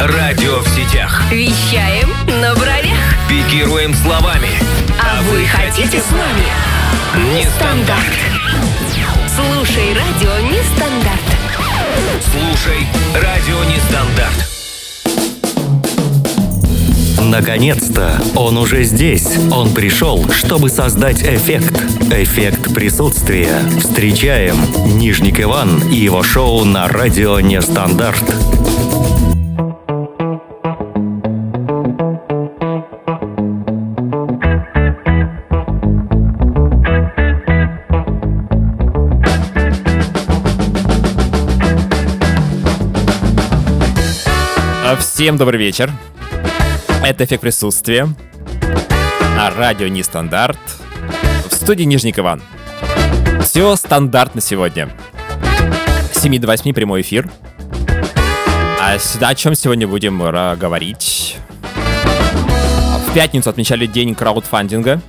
Радио в сетях. Вещаем на бровях. Пикируем словами. А вы хотите с нами? Нестандарт. Слушай радио Нестандарт. Слушай Радио Нестандарт. Наконец-то! Он уже здесь. Он пришел, чтобы создать эффект. Эффект присутствия. Встречаем Нижник Иван и его шоу на радио Нестандарт. Всем добрый вечер. Это «Эффект присутствия» на радио Нестандарт в студии Нижник Иван. Все стандартно сегодня. С 7 до 8 прямой эфир. А сюда о чем сегодня будем говорить? В пятницу отмечали день краудфандинга.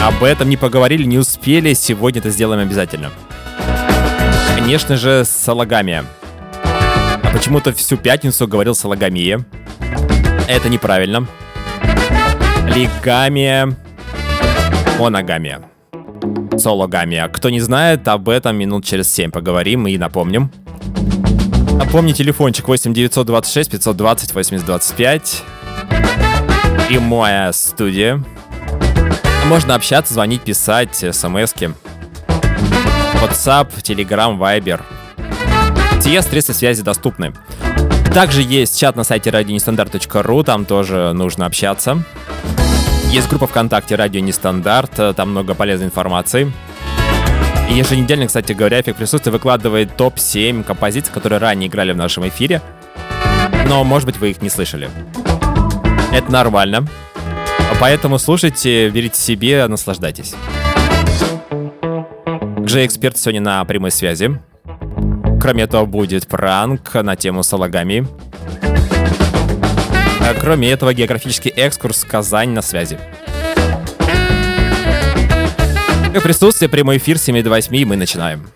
Об этом не поговорили, не успели. Сегодня это сделаем обязательно. Конечно же, салагамия. А почему-то всю пятницу говорил салагамия. Это неправильно. Лигамия. Моногамия. Сологамия. Кто не знает, об этом минут через 7 поговорим и напомним. Напомни телефончик 8 926 520 80 25. Прямая студия. Можно общаться, звонить, писать, смски. WhatsApp, Telegram, Viber. Все средства связи доступны. Также есть чат на сайте радионестандарт.ру, там тоже нужно общаться. Есть группа ВКонтакте «Радио Нестандарт», там много полезной информации. И еженедельно, кстати говоря, эффект присутствия выкладывает топ-7 композиций, которые ранее играли в нашем эфире. Но, может быть, вы их не слышали. Это нормально. Поэтому слушайте, верите себе, наслаждайтесь. Джей Эксперт сегодня на прямой связи. Кроме этого, будет пранк на тему салагами. А кроме этого, географический экскурс Казань на связи. И присутствие, прямой эфир 7 до 8, и мы начинаем.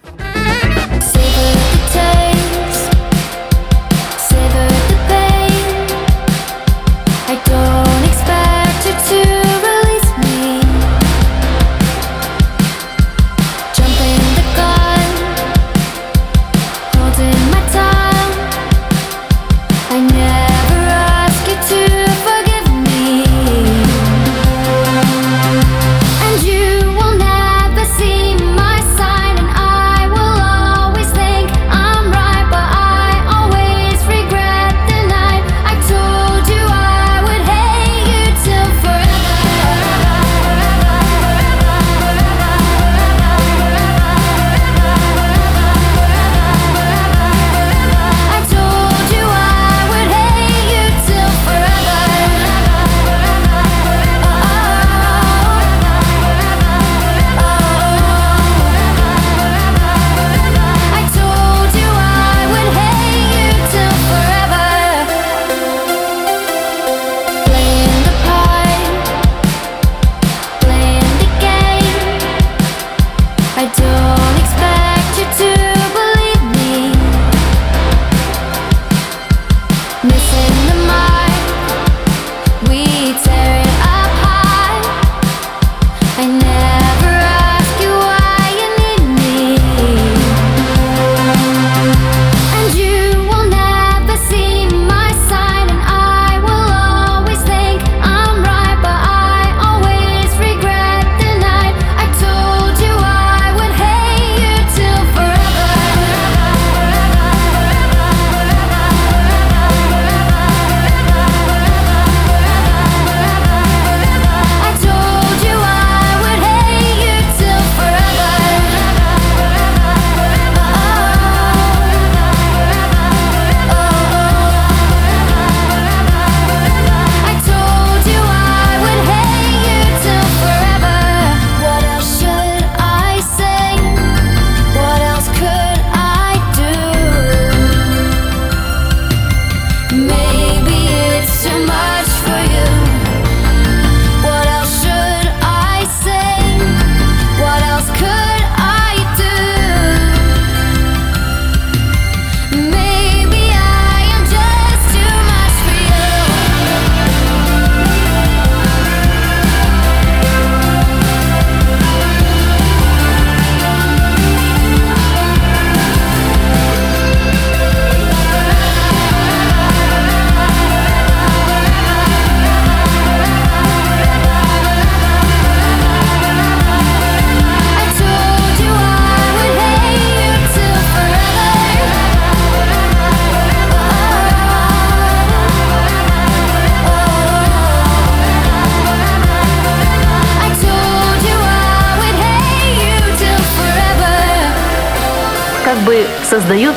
Создают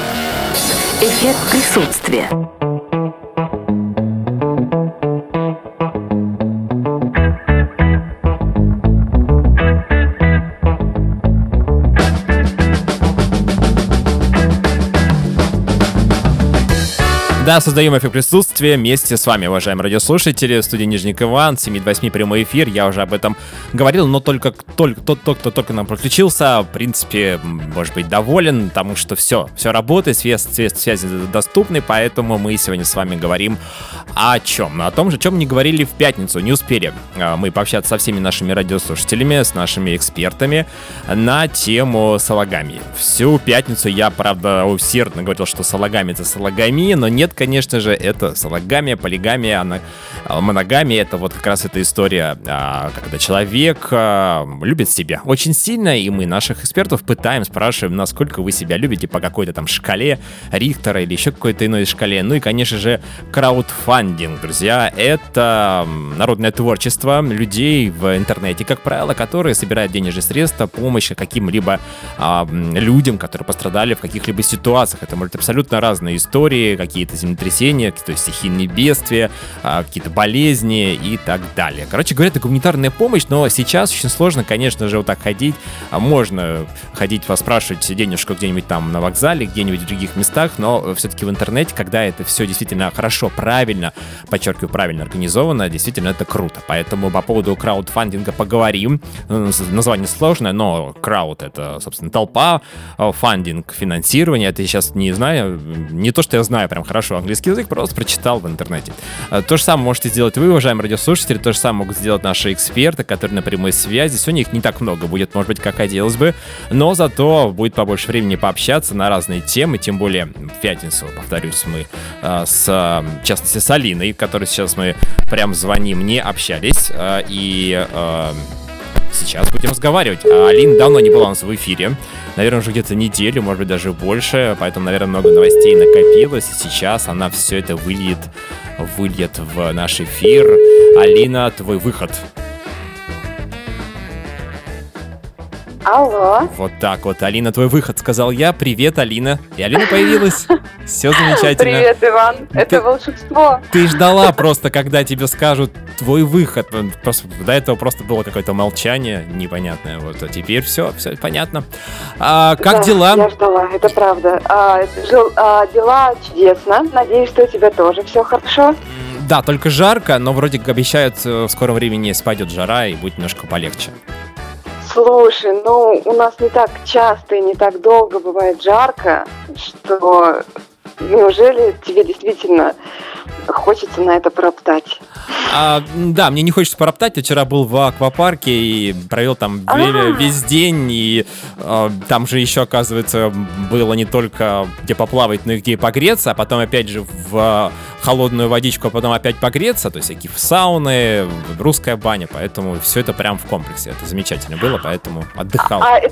эффект присутствия. Да, создаем эффект присутствия вместе с вами, уважаемые радиослушатели. В студии Нижник Иван, 7 до 8 прямой эфир. Я уже об этом говорил, но только только тот, тот, кто только нам подключился, в принципе, может быть доволен, потому что все, все работает, связь, связь, связи доступны, поэтому мы сегодня с вами говорим о чем? О том же, о чем не говорили в пятницу, не успели а, мы пообщаться со всеми нашими радиослушателями, с нашими экспертами на тему салагами. Всю пятницу я, правда, усердно говорил, что салагами это салагами, но нет, конечно же, это салагамия, полигамия, она, а, моногамия, это вот как раз эта история, а, когда человек а, любит себя очень сильно, и мы наших экспертов пытаем, спрашиваем, насколько вы себя любите по какой-то там шкале Рихтера или еще какой-то иной шкале. Ну и, конечно же, краудфандинг, друзья, это народное творчество людей в интернете, как правило, которые собирают денежные средства, помощь каким-либо людям, которые пострадали в каких-либо ситуациях. Это может абсолютно разные истории, какие-то землетрясения, то есть стихийные бедствия, а, какие-то болезни и так далее. Короче говоря, это гуманитарная помощь, но сейчас очень сложно, конечно же, вот так ходить. А можно ходить, вас спрашивать денежку где-нибудь там на вокзале, где-нибудь в других местах, но все-таки в интернете, когда это все действительно хорошо, правильно, подчеркиваю, правильно организовано, действительно это круто. Поэтому по поводу краудфандинга поговорим. Название сложное, но крауд — это, собственно, толпа, фандинг — финансирование. Это я сейчас не знаю, не то, что я знаю прям хорошо английский язык, просто прочитал в интернете. А, то же самое можете сделать вы, уважаемые радиослушатели, то же самое могут сделать наши эксперты, которые на прямой связи. Сегодня их не так много будет, может быть, как хотелось бы, но зато будет побольше времени пообщаться на разные темы, тем более в пятницу, повторюсь, мы а, с, в частности, с Алиной, которой сейчас мы прям звоним, не общались, а, и сейчас будем разговаривать. А Алин давно не была у нас в эфире. Наверное, уже где-то неделю, может быть, даже больше. Поэтому, наверное, много новостей накопилось. И сейчас она все это выльет, выльет в наш эфир. Алина, твой выход. Алло. Вот так вот. Алина, твой выход, сказал я. Привет, Алина. И Алина появилась. Все замечательно. Привет, Иван. Это Ты- волшебство. Ты ждала просто, когда тебе скажут твой выход. Просто, до этого просто было какое-то молчание непонятное. Вот, а теперь все, все понятно. А, как Да, дела? Я ждала, это правда. А, жил- а, дела чудесно. Надеюсь, что у тебя тоже все хорошо. Да, только жарко, но вроде как обещают, э, в скором времени спадет жара и будет немножко полегче. Слушай, ну у нас не так часто и не так долго бывает жарко, что неужели тебе действительно хочется на это проптать? А, да, мне не хочется пороптать. Я вчера был в аквапарке и провел там ве- А. весь день. И э, там же еще, оказывается, было не только где поплавать, но и где погреться. А потом опять же в холодную водичку, а потом опять погреться. То есть всякие сауны, русская баня. Поэтому все это прям в комплексе. Это замечательно было, поэтому отдыхал. А э-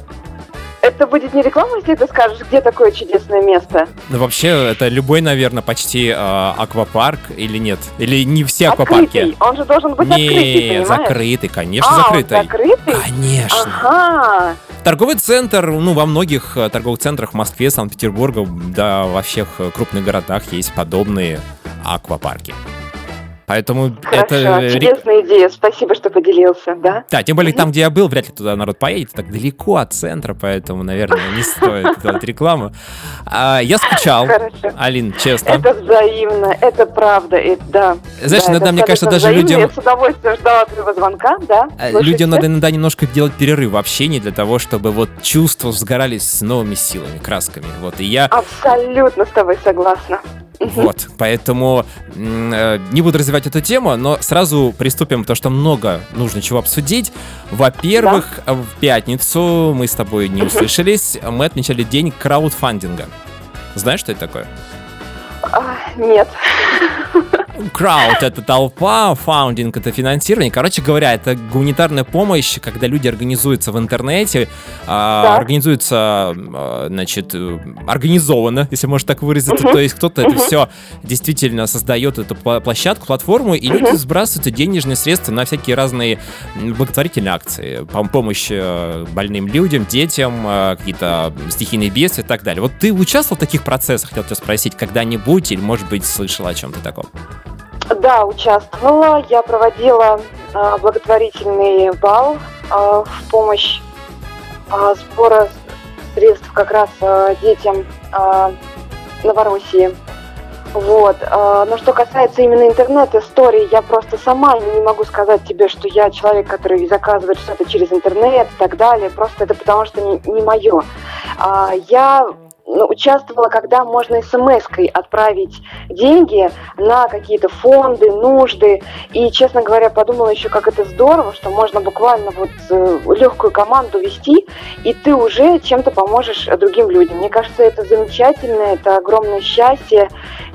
это будет не реклама, если ты скажешь, где такое чудесное место? Ну, вообще, это любой, наверное, почти э, аквапарк или нет? Или не все аквапарки? Открытый. Он же должен быть открытый, Не, понимаешь? закрытый, конечно, а, он закрытый. закрытый? Конечно. Ага. Торговый центр, ну, во многих э, торговых центрах в Москве, Санкт-Петербурге, да, во всех э, крупных городах есть подобные аквапарки. Поэтому Хорошо, это... ре- чудесная идея. Спасибо, что поделился, да? Да, тем более там, где я был, вряд ли туда народ поедет, так далеко от центра, поэтому, наверное, не стоит делать рекламу. А, я скучал, Хорошо. Алин, честно. Это взаимно, это правда, и да. Знаешь, Да, иногда, мне кажется, даже взаимно. людям- Я с удовольствием ждала твоего звонка, да? Э, Слушайте. Людям надо иногда немножко делать перерыв в общении для того, чтобы вот чувства сгорались с новыми силами, красками. Вот, и я Абсолютно с тобой согласна. Вот, поэтому э, не буду развивать эту тему, но сразу приступим, потому что много нужно чего обсудить. Во-первых, в пятницу мы с тобой не услышались, мы отмечали день краудфандинга. Знаешь, что это такое? А, нет. Крауд — это толпа, фаундинг — это финансирование. Короче говоря, это гуманитарная помощь, когда люди организуются в интернете, а, организуются, а, значит, э, организованно, если можно так выразиться. То есть кто-то это все действительно создает эту площадку, платформу, и люди сбрасывают денежные средства на всякие разные благотворительные акции, пом- помощь э, больным людям, детям, э, какие-то стихийные бедствия и так далее. Вот ты участвовал в таких процессах, хотел тебя спросить, когда-нибудь, или, может быть, слышал о чем-то таком? Да, участвовала. Я проводила а, благотворительный бал а, в помощь а, сбора средств как раз а, детям а, Новороссии. Вот. Но что касается именно интернет-истории, я просто сама не могу сказать тебе, что я человек, который заказывает что-то через интернет и так далее. Просто это потому, что не, не мое. Я ну, участвовала, когда можно смс-кой отправить деньги на какие-то фонды, нужды. И, честно говоря, подумала еще, как это здорово, что можно буквально вот э, легкую команду вести, и ты уже чем-то поможешь другим людям. Мне кажется, это замечательно, это огромное счастье.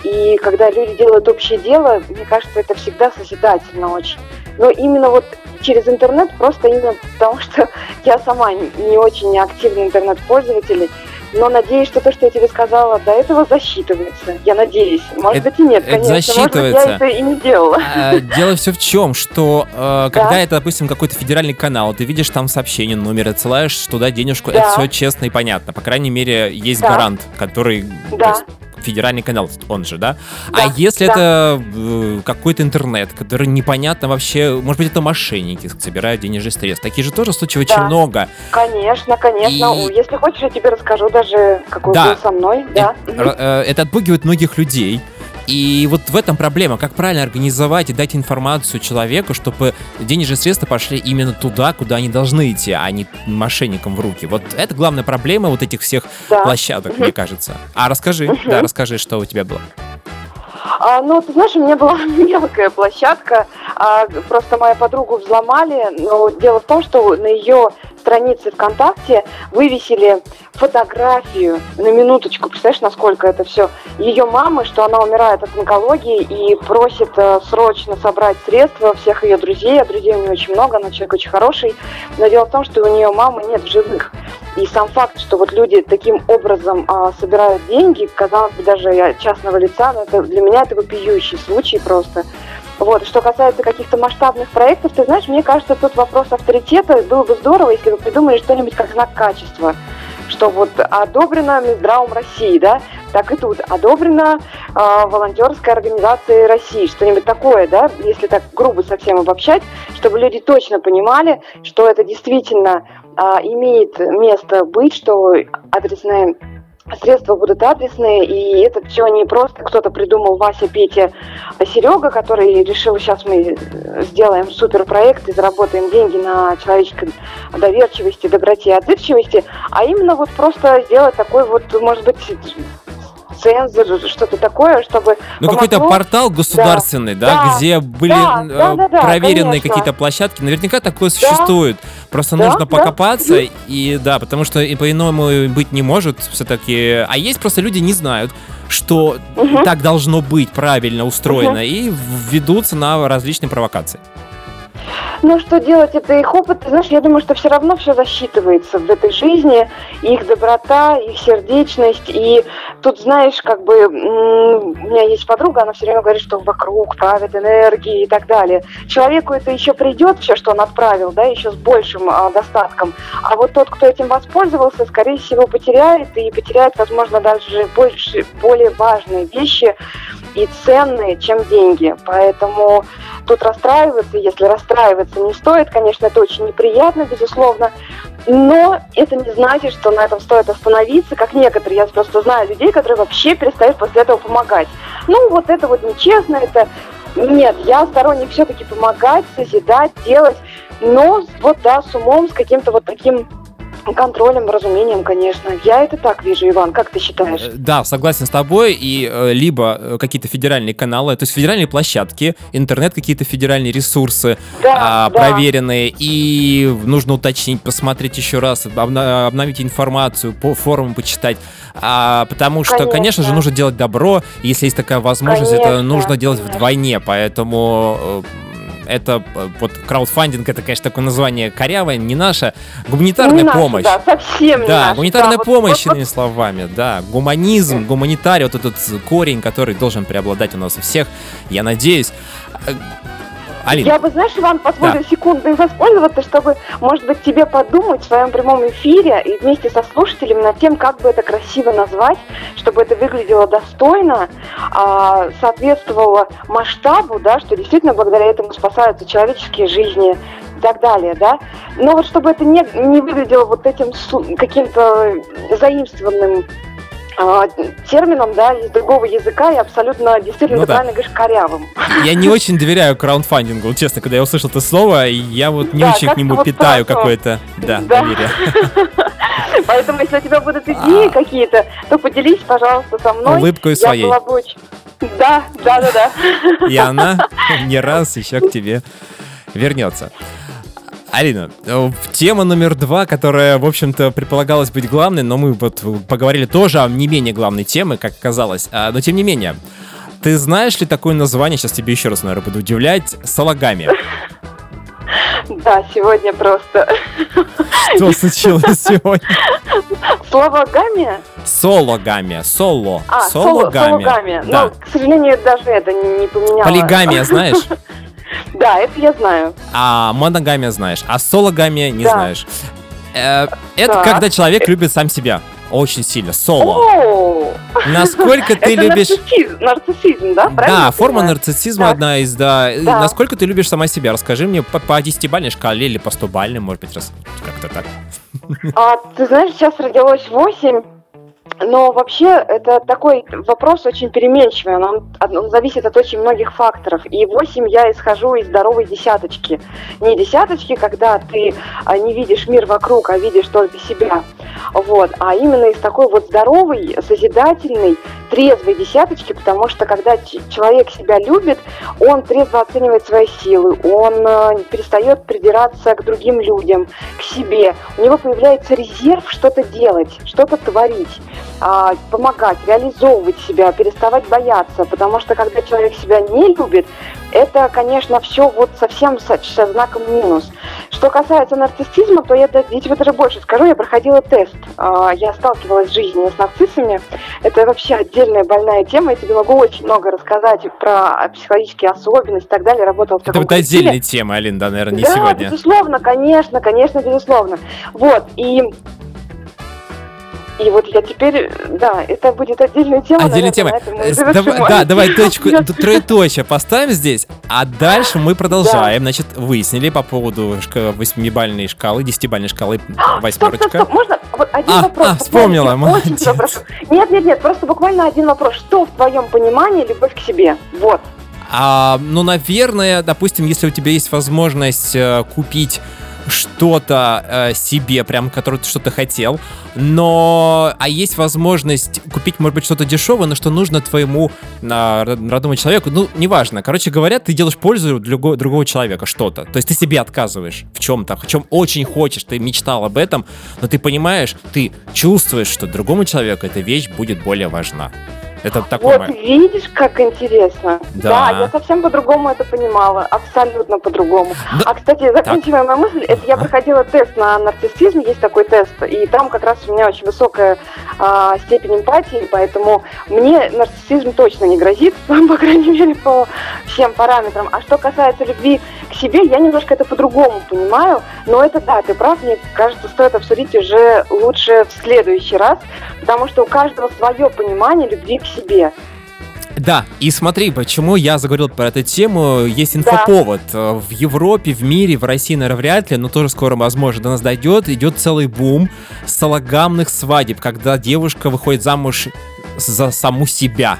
И когда люди делают общее дело, мне кажется, это всегда созидательно очень. Но именно вот через интернет, просто именно потому, что я сама не очень активный интернет-пользователь, но надеюсь, что то, что я тебе сказала, до этого засчитывается. Я надеюсь. Может Это- быть и нет, это конечно. Может быть, засчитывается. я это и не делала. А, Дело все в чем, что э, когда Да. это, допустим, какой-то федеральный канал, ты видишь там сообщение, номер, отсылаешь туда денежку, Да. это все честно и понятно. По крайней мере, есть Да. гарант, который то Да. Федеральный канал, он же, да? Да, А если да. это э, какой-то интернет, который непонятно вообще, может быть, это мошенники собирают денежные средства. Таких же тоже случаев очень Да. много. Конечно, конечно. И- Если хочешь, я тебе расскажу даже, какой Да. был со мной. Да. И, р- э, это отпугивает многих людей. И вот в этом проблема, как правильно организовать и дать информацию человеку, чтобы денежные средства пошли именно туда, куда они должны идти, а не мошенникам в руки. Вот это главная проблема вот этих всех Да. площадок, мне кажется. А расскажи, да, расскажи, что у тебя было. А, ну, ты знаешь, у меня была мелкая площадка, а, просто мою подругу взломали, но дело в том, что на ее странице ВКонтакте вывесили фотографию, на минуточку, представляешь, насколько это все, ее мамы, что она умирает от онкологии и просит э, срочно собрать средства всех ее друзей, а друзей у нее очень много, она человек очень хороший, но дело в том, что у нее мамы нет в живых. И сам факт, что вот люди таким образом а, собирают деньги, казалось бы, даже от частного лица, но это, для меня это вопиющий случай просто. Вот, что касается каких-то масштабных проектов, ты знаешь, мне кажется, тут вопрос авторитета. Было бы здорово, если бы придумали что-нибудь как знак качества, что вот одобрено Минздравом России, да, так и тут. Одобрено а, волонтерской организацией России, что-нибудь такое, да, если так грубо совсем обобщать, чтобы люди точно понимали, что это действительно а, имеет место быть, что адресные средства будут адресные, и это все не просто. Кто-то придумал Вася, Петя, а Серега, который решил, сейчас мы э, сделаем суперпроект и заработаем деньги на человеческой доверчивости, доброте и отзывчивости, а именно вот просто сделать такой вот, может быть, цензор, что-то такое, чтобы Ну, какой-то помогло- портал государственный, да, Да. где были Да, э, да, да, да, проверенные какие-то площадки. Наверняка такое существует. Просто Да, нужно да. покопаться, и да, потому что и по-иному быть не может все-таки. А есть просто люди не знают, что Мгм. так должно быть правильно устроено, и ведутся на различные провокации. Ну, что делать, это их опыт. Знаешь, я думаю, что все равно все засчитывается в этой жизни. Их доброта, их сердечность. И тут, знаешь, как бы у меня есть подруга, она все время говорит, что вокруг правят энергии и так далее. Человеку это еще придет, все, что он отправил, да, еще с большим а, достатком. А вот тот, кто этим воспользовался, скорее всего, потеряет и потеряет, возможно, даже больше, более важные вещи и ценные, чем деньги. Поэтому тут расстраиваться, если расстраиваться не стоит, конечно, это очень неприятно, безусловно, но это не значит, что на этом стоит остановиться, как некоторые, я просто знаю людей, которые вообще перестают после этого помогать. Ну, вот это вот нечестно, это... Нет, я сторонник все-таки помогать, созидать, делать, но вот, да, с умом, с каким-то вот таким контролем, разумением, конечно. Я это так вижу, Иван, как ты считаешь? Э, Да, согласен с тобой. И э, либо э, какие-то федеральные каналы, то есть федеральные площадки, интернет, какие-то федеральные ресурсы Да, а, да. проверенные. И нужно уточнить, посмотреть еще раз, обна- обновить информацию, по форумам почитать. А, потому что, конечно. Конечно. же, нужно делать добро. Если есть такая возможность, это Конечно, нужно делать вдвойне. Поэтому э, это э, вот краудфандинг, это, конечно, такое название корявое, не наше. Гуманитарная Не наша, помощь. Да, совсем не Да, наша. гуманитарная вот- помощь, вот- иными словами, да. Гуманизм, гуманитарий, вот этот корень, который должен преобладать у нас у всех, я надеюсь. Алина, Я бы, знаешь, Иван, позволю Да. секунду воспользоваться, чтобы, может быть, тебе подумать в своем прямом эфире и вместе со слушателями над тем, как бы это красиво назвать, чтобы это выглядело достойно, а, соответствовало масштабу, да, что действительно благодаря этому спасаются человеческие жизни и так далее, да. Но вот чтобы это не, не выглядело вот этим каким-то заимствованным термином, да, из другого языка и абсолютно, действительно, Ну ты да. правильно говоришь, корявым. я не очень доверяю краундфандингу, честно, когда я услышал это слово, я вот не Да, очень к нему вот питаю какое-то, да, Да. доверие. Поэтому, если у тебя будут идеи А. какие-то, то поделись, пожалуйста, со мной. Улыбкой Я своей. была бы очень... Да, да, да, да. И она не раз еще к тебе вернется. Алина, э, тема номер два, которая, в общем-то, предполагалась быть главной, но мы вот поговорили тоже о не менее главной темы, как оказалось. А, Но тем не менее, ты знаешь ли такое название, сейчас тебе еще раз, наверное, буду удивлять, салагами? Да, сегодня просто. Что случилось сегодня? Слово гамия? Сологами, соло, А, соло, сологами. Да. Ну, к сожалению, даже это не, не поменяло. Полигамия знаешь? Да, это я знаю. А моногамия знаешь, а сологамия не Да. знаешь. Э, Это Так. когда человек любит сам себя. Очень сильно. Соло. О, Насколько ты это любишь... нарциссизм, нарциссизм, да? Правильно Да, форма нарциссизма Так. одна из, да. Да. Насколько ты любишь сама себя? Расскажи мне по, по 10-бальной шкале или по 100-бальной, может быть, раз как-то так. А, ты знаешь, сейчас родилось 8, но вообще это такой вопрос очень переменчивый, он, он зависит от очень многих факторов. И 8 я исхожу из здоровой десяточки. Не десяточки, когда ты а, не видишь мир вокруг, а видишь только себя. Вот. А именно из такой вот здоровой, созидательной, трезвой десяточки, потому что когда человек себя любит, он трезво оценивает свои силы, он э, перестает придираться к другим людям, к себе. У него появляется резерв что-то делать, что-то творить, а, помогать, реализовывать себя, переставать бояться, потому что когда человек себя не любит, это, конечно, все вот совсем со, со знаком минус. Что касается нарциссизма, то я, да- я тебе даже больше скажу, я проходила тест. А, Я сталкивалась в жизни с нарциссами. Это вообще отдельная больная тема. Я тебе могу очень много рассказать про психологические особенности и так далее. Работала в Это таком вот коллективе. отдельная тема, Алин, да, наверное, не да, сегодня. безусловно, конечно, конечно, безусловно. Вот, и... И вот я теперь, да, это будет отдельная тема. Отдельная наверное, тема. Э, давай- да, давай точку, троеточие поставим здесь, а дальше мы продолжаем. Значит, выяснили по поводу восьмибальной шкалы, десятибальной шкалы Стоп, стоп, восьмерочка. стоп, можно вот один А, вопрос? а, вспомнила, молодец. Нет, нет, нет, просто буквально один вопрос. Что в твоем понимании любовь к себе? Вот. А, ну, наверное, допустим, если у тебя есть возможность э, купить что-то э, себе, прям, которое ты что-то хотел, но, а есть возможность купить, может быть, что-то дешевое, но что нужно твоему род- родному человеку, ну, неважно. Короче говоря, ты делаешь пользу для другого, другого человека что-то. То есть ты себе отказываешь в чем-то, в чем очень хочешь, ты мечтал об этом, но ты понимаешь, ты чувствуешь, что другому человеку эта вещь будет более важна. Это такое. Вот видишь, как интересно. Да. я совсем по-другому это понимала, абсолютно по-другому. Ну, а, кстати, заканчивая мою мысль, это я проходила тест на нарциссизм, есть такой тест, и там как раз у меня очень высокая а, степень эмпатии, поэтому мне нарциссизм точно не грозит, по крайней мере, по всем параметрам. А что касается любви к себе, я немножко это по-другому понимаю, но это да, ты прав, мне кажется, стоит обсудить уже лучше в следующий раз, потому что у каждого свое понимание любви к себе. Да, и смотри, почему я заговорил про эту тему. Есть инфоповод. Э, В Европе, в мире, в России, наверное, вряд ли, но тоже скоро, возможно, до нас дойдет. Идет целый бум салагамных свадеб, когда девушка выходит замуж за саму себя.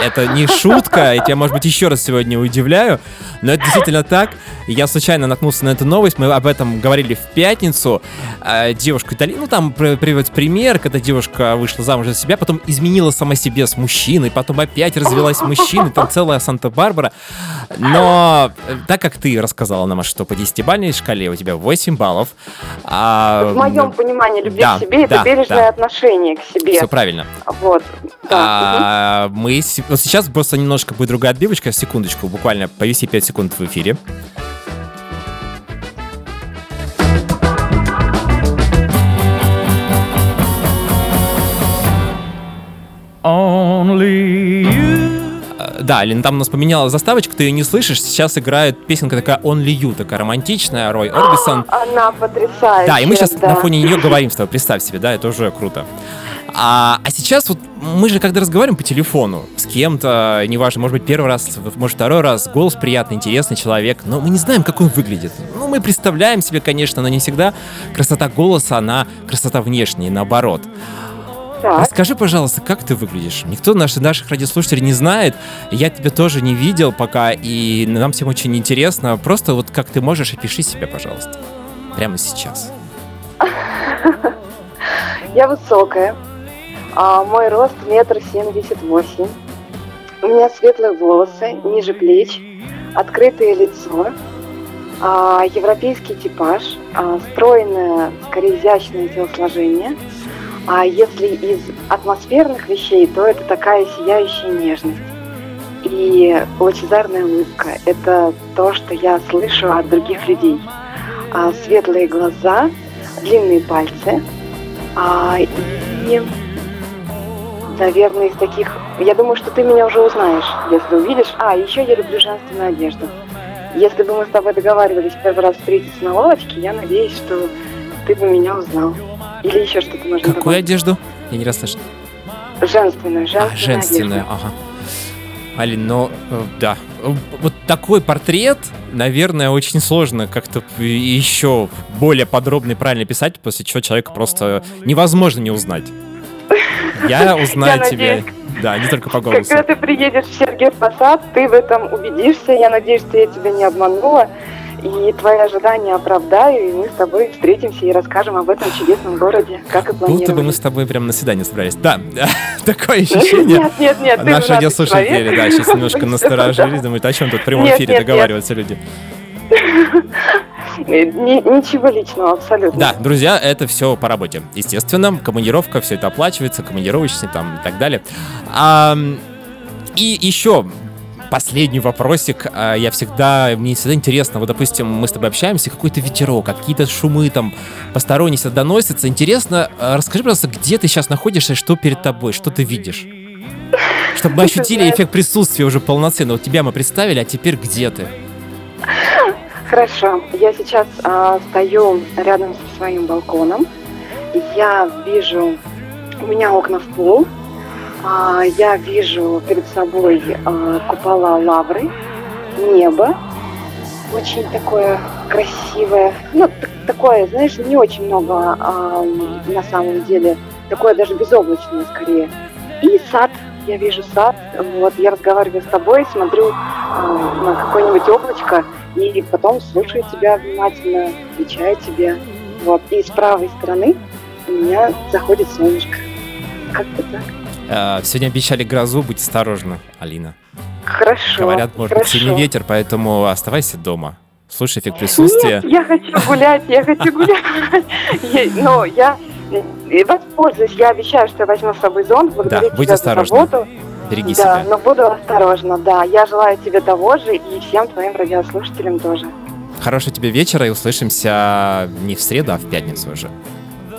Это не шутка, я тебя, может быть, еще раз сегодня удивляю, но это действительно так. Я случайно наткнулся на эту новость, мы об этом говорили в пятницу. Э, Девушка Итали... ну там при- приводится пример, когда девушка вышла замуж за себя, потом изменила сама себе с мужчиной, потом опять развелась с мужчиной, там целая Санта-Барбара. Но э, так как ты рассказала нам, что по 10-бальной шкале у тебя 8 баллов, а, В моем понимании любви да, к себе это да, бережное да. отношение к себе. все правильно. Вот. Да. А, мы вот сейчас просто немножко будет другая отбивочка, секундочку, буквально повиси 5 секунд в эфире. А, Да, Алина, там у нас поменяла заставочку, ты ее не слышишь. Сейчас играет песенка такая Only You, такая романтичная, Рой Орбисон. Она потрясающая. Да, и мы сейчас да. на фоне нее говорим с тобой, представь себе, да, это уже круто. А, а сейчас вот мы же когда разговариваем по телефону с кем-то, неважно, может быть первый раз, может второй раз, голос приятный, интересный человек, но мы не знаем, как он выглядит. Ну, мы представляем себе, конечно, но не всегда красота голоса, она красота внешняя, наоборот. Так. Расскажи, пожалуйста, как ты выглядишь? Никто наших, наших радиослушателей не знает, я тебя тоже не видел пока, и нам всем очень интересно. Просто вот как ты можешь, опиши себя, пожалуйста. Прямо сейчас. Я высокая. А, мой рост метр семьдесят восемь. У меня светлые волосы, ниже плеч, открытое лицо, а, европейский типаж, а, стройное, скорее изящное телосложение. А если из атмосферных вещей, то это такая сияющая нежность. И лучезарная улыбка – это то, что я слышу от других людей. А, светлые глаза, длинные пальцы, а, и, наверное, из таких... Я думаю, что ты меня уже узнаешь, если увидишь. А, еще я люблю женственную одежду. Если бы мы с тобой договаривались первый раз встретиться на лавочке, я надеюсь, что ты бы меня узнал. Или еще что-то нужно Какую добавить. одежду? Я не расслышал. Женственную, женственную А, женственную, одежду. ага. Алин, ну, э, да. Вот такой портрет, наверное, очень сложно как-то еще более подробно и правильно писать, после чего человека просто невозможно не узнать. Я узнаю Я тебя, надеюсь. да, не только по голосу. Когда ты приедешь в Сергеев Посад, ты в этом убедишься. Я надеюсь, что я тебя не обманула. И твои ожидания оправдаю, и мы с тобой встретимся и расскажем об этом чудесном городе, как и планировали. Будто бы мы с тобой прям на свидание собрались. Да, такое ощущение. Нет, нет, нет, Наши радиослушатели, да, сейчас немножко насторожились, думают, о чем тут в прямом эфире договариваются люди. Ни- Ничего личного, абсолютно. Да, друзья, это все по работе. Естественно, командировка, все это оплачивается, командировочный там и так далее. Ам, и еще последний вопросик. А, Я всегда, мне всегда интересно, вот, допустим, мы с тобой общаемся, какой-то ветерок, какие-то шумы там посторонние сюда доносятся. Интересно, а, расскажи, пожалуйста, где ты сейчас находишься, что перед тобой, что ты видишь? Чтобы мы ощутили эффект присутствия уже полноценно. Вот тебя мы представили, а теперь где ты? Хорошо, я сейчас а, стою рядом со своим балконом. Я вижу, у меня окна в пол. А, я вижу перед собой а, купола лавры, небо, очень такое красивое. Ну, такое, знаешь, не очень много а, на самом деле, такое даже безоблачное скорее. И сад, я вижу сад. Вот, я разговариваю с тобой, смотрю а, на какое-нибудь облачко, и потом слушаю тебя внимательно, отвечаю тебе. Вот. И с правой стороны у меня заходит солнышко. Как-то так. А, Сегодня обещали грозу, будь осторожна, Алина. Хорошо. Говорят, может быть сильный ветер, поэтому оставайся дома. Слушай эффект присутствия. Нет, я хочу гулять, я хочу гулять. Но я э, воспользуюсь, я обещаю, что я возьму с собой зонт, благодарю Да, будь тебя осторожна. за заботу. Береги да, себя. но буду осторожна, да. Я желаю тебе того же и всем твоим радиослушателям тоже. Хорошего тебе вечера и услышимся не в среду, а в пятницу уже.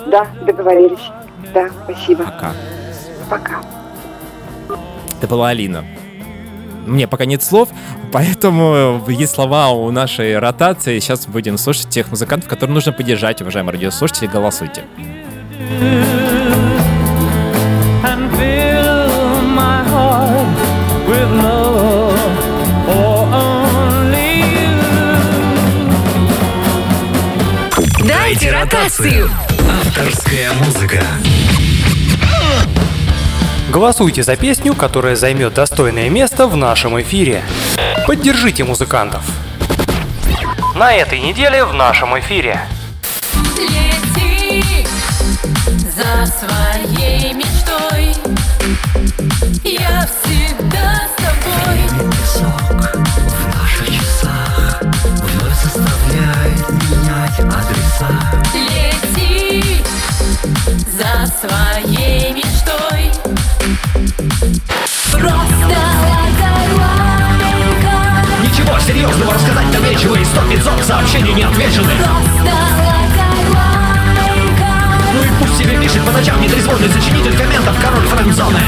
Да, договорились. Да, спасибо. Пока. Пока. Это была Алина. Мне пока нет слов, поэтому есть слова у нашей ротации. Сейчас будем слушать тех музыкантов, которые нужно поддержать, уважаемые радиослушатели. Голосуйте. And fill my heart with love for only you. Дайте ротацию. Авторская музыка. Голосуйте за песню, которая займет достойное место в нашем эфире. Поддержите музыкантов. На этой неделе в нашем эфире. За своей мечтой. Я всегда с тобой. Песок в наших часах Вновь заставляет менять адреса. Лети за своей мечтой. Просто Ничего серьезного рассказать нам нечего И сто пятьсот сообщений не отвечены. Просто пусть себе пишет по ночам Нетрезвонный сочинитель комментов Король френдзоны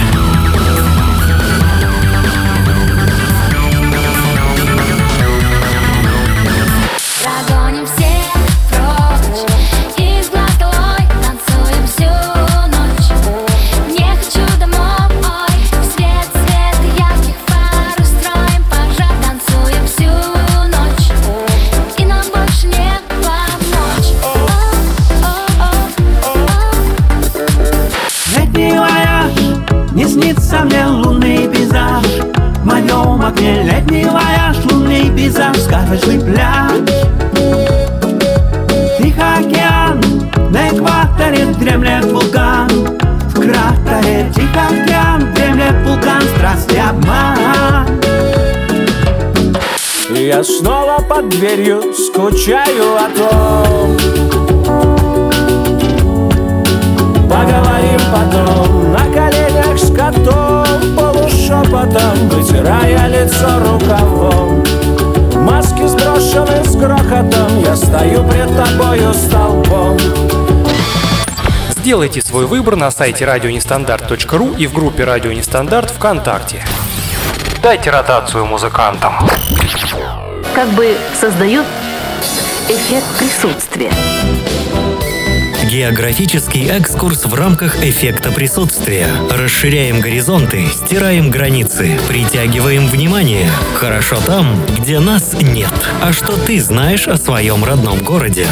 Сказочный пляж Тихий океан, на экваторе дремлет вулкан. В кратере Тихий океан, дремлет вулкан. Страсть и обман Я снова под дверью скучаю о том. Поговорим потом на коленях с котом Полушепотом, вытирая лицо рукавом Маски сброшены с грохотом Я стою пред тобою столбом Сделайте свой выбор на сайте радионестандарт.ру и в группе «Радио Нестандарт» ВКонтакте. Дайте ротацию музыкантам. Как бы создают эффект присутствия. Географический экскурс в рамках эффекта присутствия. Расширяем горизонты, стираем границы, притягиваем внимание. Хорошо там, где нас нет. А что ты знаешь о своем родном городе?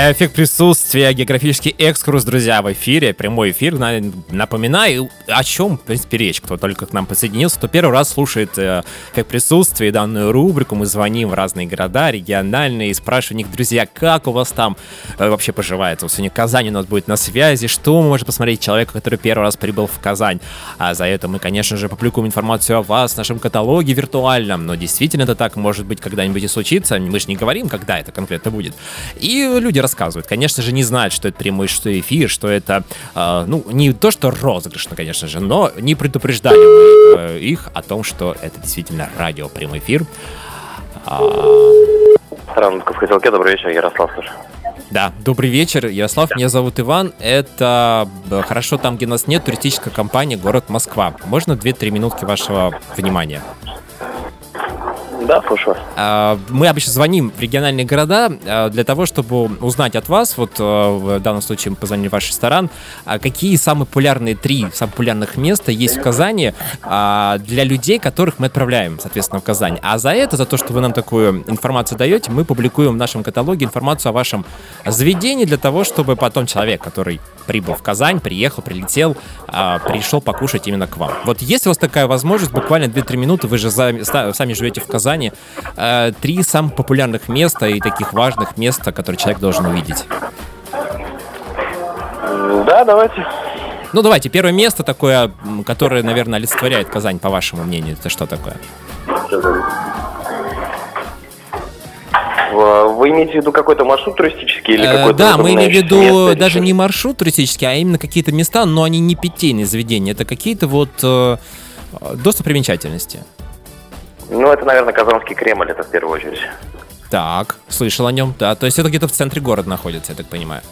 А Эффект присутствия, географический экскурс, друзья, в эфире, прямой эфир. На- Напоминаю, о чем, в принципе, речь. Кто только к нам присоединился, кто первый раз слушает э, эффект присутствия, данную рубрику, мы звоним в разные города, региональные, и спрашиваем у них, друзья, как у вас там э, вообще поживается. Вот сегодня Казань у нас будет на связи, что может посмотреть человек, который первый раз прибыл в Казань. А за это мы, конечно же, публикуем информацию о вас в нашем каталоге виртуальном, но действительно это так может быть когда-нибудь и случится. Мы же не говорим, когда это конкретно будет. И люди рассказывают. Конечно же, не знают, что это прямой, что эфир, что это, э, ну, не то, что розыгрышно, конечно же, но не предупреждали мы э, их о том, что это действительно радио, прямой эфир. А, Рановка в хотелке, добрый вечер, Ярослав, да, добрый вечер, Ярослав, меня зовут Иван. Это «Хорошо там, где нас нет» туристическая компания «Город Москва». Можно 2-3 минутки вашего внимания? Да, слушаю. А, Мы обычно звоним в региональные города а, для того, чтобы узнать от вас, вот а, в данном случае мы позвонили в ваш ресторан, какие самые популярные три самых популярных места есть в Казани для людей, которых мы отправляем, соответственно, в Казань. А за это, за то, что вы нам такую информацию даете, мы публикуем в нашем каталоге информацию о вашем заведении для того, чтобы потом человек, который прибыл в Казань, приехал, прилетел, пришел покушать именно к вам. Вот если у вас такая возможность, буквально 2-3 минуты, вы же сами живете в Казани, э, три самых популярных места и таких важных места, которые человек должен увидеть. Да, давайте. Ну, давайте, первое место такое, которое, наверное, олицетворяет Казань, по вашему мнению, это что такое? Вы имеете в виду какой-то маршрут туристический или Э, какой-то да, мы имеем в виду даже не маршрут туристический, а именно какие-то места, но они не питейные заведения, это какие-то вот э, достопримечательности. Ну, это, наверное, Казанский Кремль, это в первую очередь. Так, слышал о нем, да, то есть это где-то в центре города находится, я так понимаю.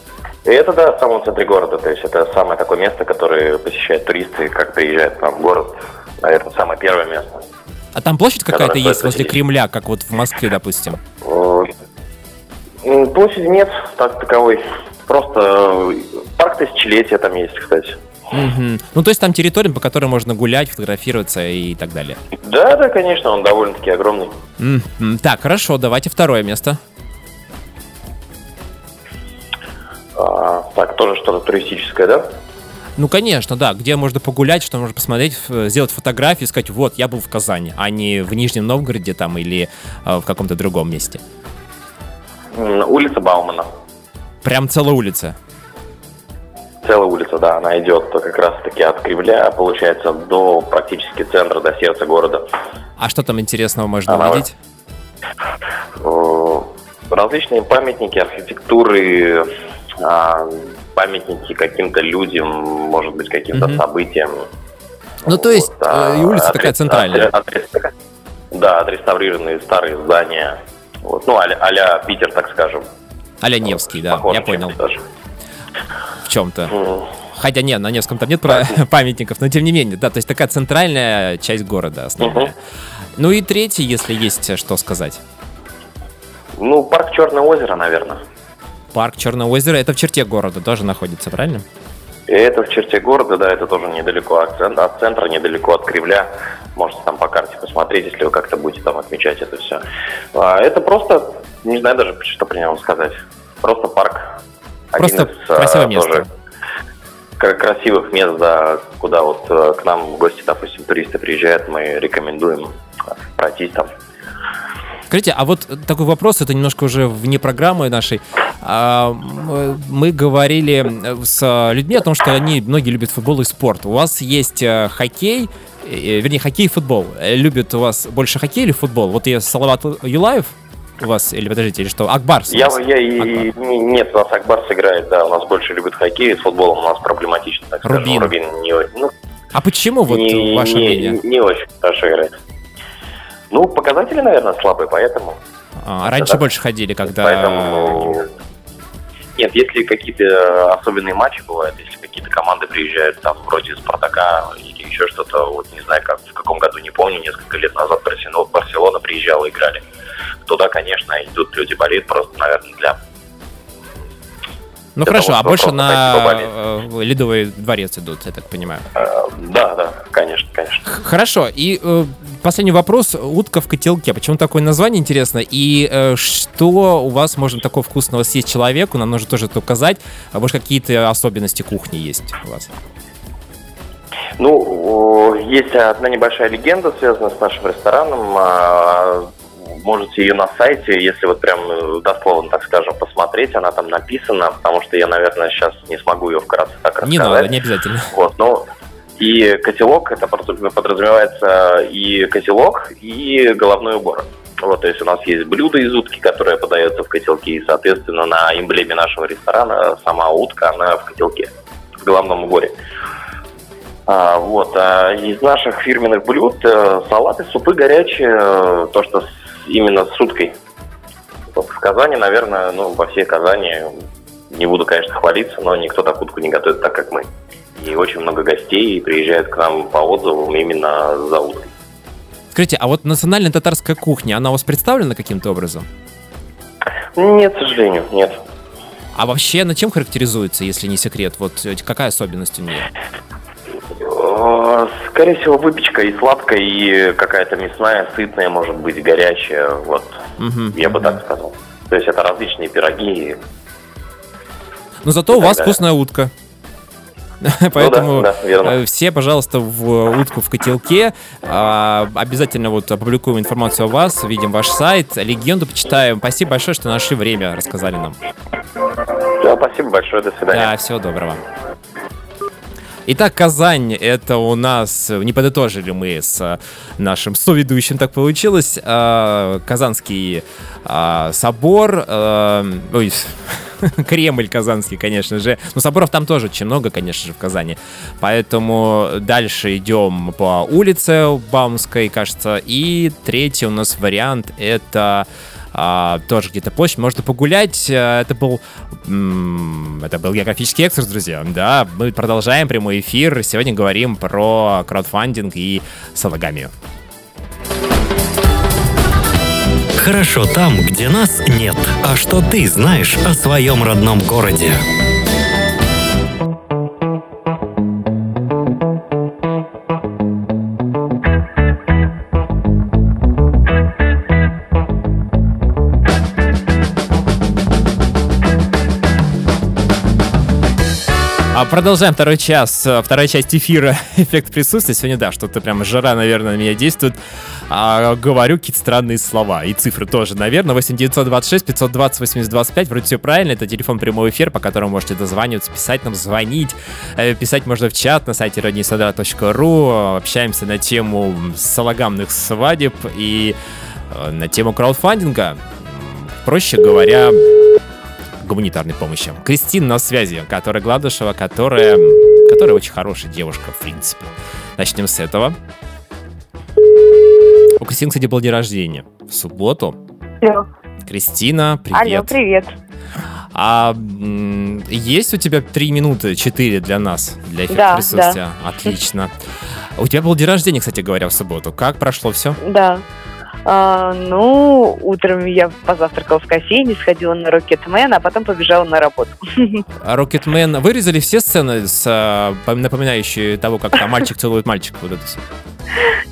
И это, да, в самом центре города, то есть это самое такое место, которое посещают туристы, как приезжают нам в город. Наверное, самое первое место. А там площадь какая-то есть возле посетить. Кремля, как вот в Москве, допустим? Э, Площади нет, так таковой. Просто э, парк тысячелетия там есть, кстати. Ну, то есть там территория, по которой можно гулять, фотографироваться и так далее. Да, да, конечно, он довольно-таки огромный. Так, хорошо, давайте второе место. А, так, тоже что-то туристическое, да? Ну, конечно, да, где можно погулять, что можно посмотреть, сделать фотографии, сказать, вот, я был в Казани, а не в Нижнем Новгороде там или э, в каком-то другом месте. Улица Баумана. Прям целая улица. Целая улица, да, она идет как раз-таки от Кремля, получается, до практически центра, до сердца города. А что там интересного можно Ага. увидеть? Э, Различные памятники архитектуры, а, памятники каким-то людям, может быть, каким-то Мгм. событиям. Ну, то есть, а, э, и улица такая отре- центральная. отре- отре- Да, отреставрированные старые здания. Вот, ну, а-ля, Питер, так скажем. а Невский, да, Похоже я понял, даже. В чем-то. Хотя нет, на Невском там нет памятников, но тем не менее, да, то есть такая центральная часть города основная. Ну и третий, если есть э, что сказать. Ну, парк Черное озеро, наверное. Парк Черное озеро, это в черте города тоже находится, правильно? И это в черте города, да, это тоже недалеко от центра, от центра, недалеко от Кремля. Можете там по карте посмотреть, если вы как-то будете там отмечать это все. Это просто, не знаю даже, что про него сказать. Просто парк. Просто Один из, а, красивое место. красивых мест, да, куда вот э, к нам в гости, допустим, туристы приезжают, мы рекомендуем пройтись там. Скажите, а вот такой вопрос, это немножко уже вне программы нашей. А, Мы говорили э, с людьми о том, что они многие любят футбол и спорт. У вас есть э, хоккей, э, вернее, хоккей и футбол. Э, Любят у вас больше хоккей или футбол? Вот я Салават Юлаев у вас, или подождите, или что? Акбарс Я, я и, не- нет, у нас Акбарс играет, да, у нас больше любит хоккей, с футболом у нас проблематично, так скажем. Рубин. Рубин не, о- ну, А почему вот не, ваше не- мнение? не очень хорошо играет. Ну, показатели, наверное, слабые, поэтому. А, раньше да. больше ходили, когда... Поэтому... Нет, если какие-то особенные матчи бывают, если какие-то команды приезжают, там, вроде Спартака или еще что-то, вот не знаю, как в каком году, не помню, несколько лет назад Барселона, Барселона приезжала, играли. Туда, конечно, идут люди болеют просто, наверное, для... Ну для хорошо, а чтобы больше просто пойти на э, Ледовый дворец идут, я так понимаю. э, Да, да, конечно, конечно. Хорошо, и э, последний вопрос. Утка в котелке. Почему такое название интересно? И э, что у вас можно такого вкусного съесть человеку? Нам нужно тоже это указать. А может, какие-то особенности кухни есть у вас? Ну, есть одна небольшая легенда, связанная с нашим рестораном. Можете ее на сайте, если вот прям э, дословно, так скажем, посмотреть, она там написана, потому что я, наверное, сейчас не смогу ее вкратце так рассказать. Не надо, не обязательно. Вот, ну, и котелок, это подразум- подразумевается и котелок, и головной убор. Вот, то есть у нас есть блюдо из утки, которое подается в котелке, и, соответственно, на эмблеме нашего ресторана сама утка, она в котелке, в головном уборе. А, вот, а из наших фирменных блюд э, салаты, супы горячие, э, то, что с- именно с уткой. Вот в Казани, наверное, ну, во всей Казани, не буду, конечно, хвалиться, но никто так утку не готовит так, как мы. И очень много гостей приезжают к нам по отзывам именно за уткой. Скажите, а вот национальная татарская кухня, она у вас представлена каким-то образом? Нет, к сожалению, нет. А вообще на чем характеризуется, если не секрет? Вот э, какая особенность у нее? Скорее всего, выпечка и сладкая, и какая-то мясная, сытная, может быть, горячая. Вот, Мгм, я бы так сказал. То есть это различные пироги. Но зато у вас Да. вкусная утка. Поэтому Ну да, верно. э, все, пожалуйста, в утку в котелке. А, Обязательно вот опубликуем информацию о вас, видим ваш сайт, легенду почитаем. Спасибо большое, что нашли время, рассказали нам. Да, спасибо большое, до свидания. Да, всего доброго. Итак, Казань, это у нас, не подытожили мы с э, нашим соведущим, так получилось, э, Казанский э, собор, э, ой, Кремль Казанский, конечно же. Но соборов там тоже очень много, конечно же, в Казани. Поэтому дальше идем по улице Баумской, кажется. И третий у нас вариант это а, тоже где-то площадь, можно погулять. А, Это был, это был географический экскурс, друзья. Да, мы продолжаем прямой эфир. Сегодня говорим про краудфандинг и салагамию. Хорошо там, где нас нет. А что ты знаешь о своем родном городе? Продолжаем второй час, э, вторая часть эфира «Эффект присутствия». Сегодня, да, что-то прям жара, наверное, на меня действует. А, говорю какие-то странные слова. И цифры тоже, наверное. 8 926 520 80 25. Вроде все правильно. Это телефон прямого эфира, по которому можете дозваниваться, писать нам, звонить. Э, Писать можно в чат на сайте роднисада.ру. Общаемся на тему сологамных свадеб и э, на тему краудфандинга. Проще говоря, гуманитарной помощи. Кристина на связи, которая Гладышева, которая, которая очень хорошая девушка, в принципе. Начнем с этого. У Кристины, кстати, был день рождения в субботу. Алло. Кристина, привет. Алло, привет. А есть у тебя три минуты, четыре для нас, для эффекта Да, присутствия? Отлично. У тебя был день рождения, кстати говоря, в субботу. Как прошло все? Да. А, ну, утром я позавтракала в кофейне, сходила на Рокетмен, а потом побежала на работу. Рокетмен вырезали все сцены, с, а, пом- напоминающие того, как там мальчик целует мальчика. Вот это всё?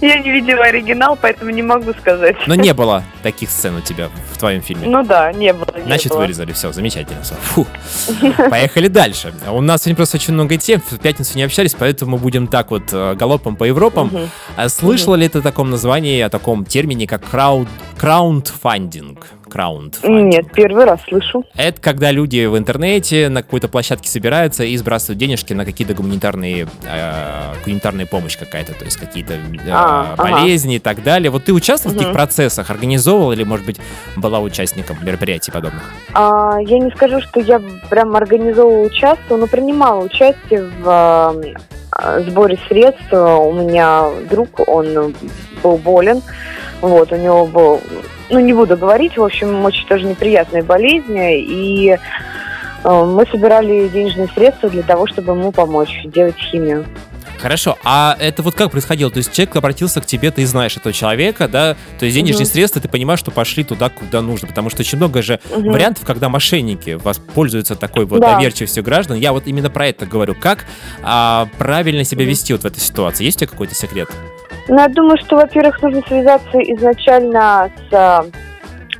Я не видела оригинал, поэтому не могу сказать. Но не было таких сцен у тебя в твоем фильме. Ну да, не было. не Значит, было. вырезали. Все, замечательно. Фу. Поехали дальше. У нас сегодня просто очень много тем. В пятницу не общались, поэтому мы будем так вот э, галопом по Европам. А Слышала ли ты о таком названии, о таком термине, как крауд, краундфандинг? Краундфандинг. Нет, первый раз слышу. Это когда люди в интернете на какой-то площадке собираются и сбрасывают денежки на какие-то гуманитарные, э, гуманитарная помощь какая-то, то есть какие-то э, А, ага. болезни и так далее. Вот ты участвовал в Мгм. таких процессах, организовывал или, может быть, была участником мероприятий подобных? А, я не скажу, что я прям организовывала, участвовала, но принимала участие в а, а, сборе средств. У меня друг, он был болен. Вот, у него был, ну, не буду говорить, в общем, очень тоже неприятная болезнь. И э, мы собирали денежные средства для того, чтобы ему помочь делать химию. Хорошо, а это вот как происходило? То есть человек обратился к тебе, ты знаешь этого человека, да? То есть денежные Мгм. средства, ты понимаешь, что пошли туда, куда нужно. Потому что очень много же Мгм. вариантов, когда мошенники воспользуются такой вот Да. доверчивостью граждан. Я вот именно про это говорю. Как а, правильно себя вести вот в этой ситуации? Есть у тебя какой-то секрет? Ну, я думаю, что, во-первых, нужно связаться изначально с а,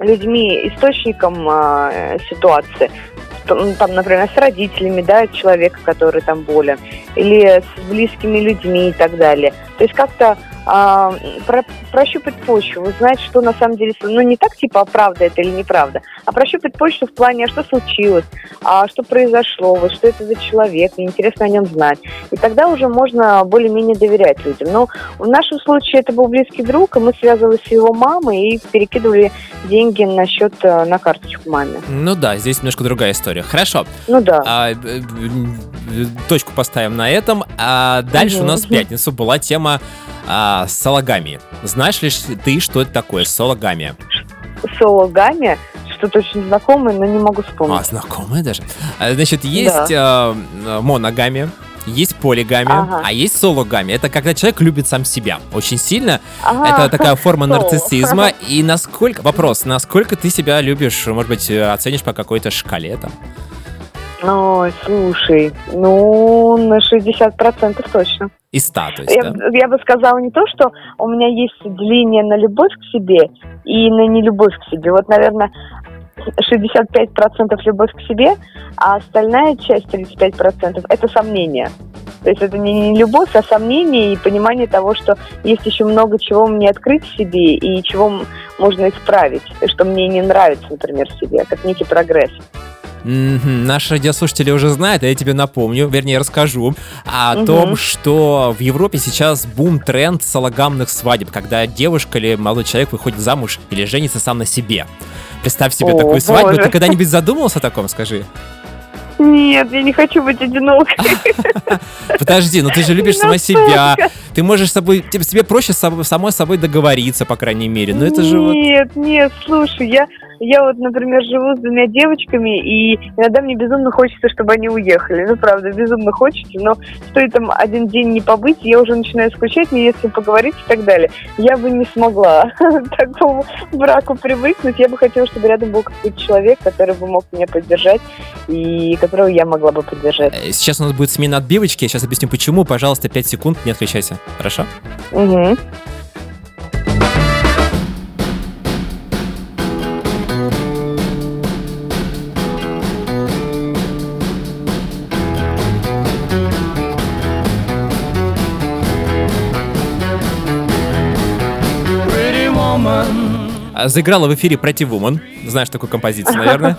людьми, источником э, ситуации. Ну, Там, например, с родителями, да, человека, который там болен, или с близкими людьми и так далее. То есть как-то а, про- прощупать почву, узнать, что на самом деле, ну не так типа, а правда это или неправда, а прощупать почву в плане, а что случилось, а что произошло, вот что это за человек, мне интересно о нем знать. И тогда уже можно более-менее доверять людям. Но в нашем случае это был близкий друг, и мы связывались с его мамой и перекидывали деньги на счет, э, на карточку маме. Ну да, здесь немножко другая история. Хорошо. Ну да. А, э, точку поставим на этом. А дальше у нас в пятницу была тема а, сологами. Знаешь ли ты, что это такое сологамия? Сологами, что-то очень знакомое, но не могу вспомнить. А, знакомые даже. А, Значит, есть а, моногамия, есть полигамия, Ага. а есть сологамия. Это когда человек любит сам себя очень сильно. Ага, Это такая форма соло. нарциссизма. И насколько... Вопрос, насколько ты себя любишь, может быть, э, оценишь по какой-то шкале там? Ой, слушай, ну, на 60% точно. Из 100, то есть, Я, да? я бы сказала не то, что у меня есть деление на любовь к себе и на нелюбовь к себе. Вот, наверное, 65% любовь к себе, а остальная часть, 35%, это сомнение. То есть это не, любовь, а сомнение и понимание того, что есть еще много чего мне открыть в себе и чего можно исправить, и что мне не нравится, например, в себе, как некий прогресс. Мгм. Наши радиослушатели уже знают, а я тебе напомню, вернее расскажу о Мгм. том, что в Европе сейчас бум-тренд сологамных свадеб, когда девушка или молодой человек выходит замуж или женится сам на себе. Представь себе О, такую свадьбу. боже. Ты когда-нибудь задумывался о таком, скажи? Нет, я не хочу быть одинокой. Подожди, ну ты же любишь сама себя. Ты можешь с собой, тебе, проще самой собой договориться, по крайней мере. Но это же вот... Нет, нет, слушай, я, я вот, например, живу с двумя девочками, и иногда мне безумно хочется, чтобы они уехали. Ну, правда, безумно хочется, но стоит там один день не побыть, я уже начинаю скучать, мне кем поговорить и так далее. Я бы не смогла к такому браку привыкнуть. Я бы хотела, чтобы рядом был какой-то человек, который бы мог меня поддержать, и которого я могла бы поддержать. Э, Сейчас у нас будет смена отбивочки, я сейчас объясню почему. Пожалуйста, 5 секунд, не отключайся. Хорошо? Угу. Заиграла в эфире Pretty Woman. Знаешь такую композицию, наверное?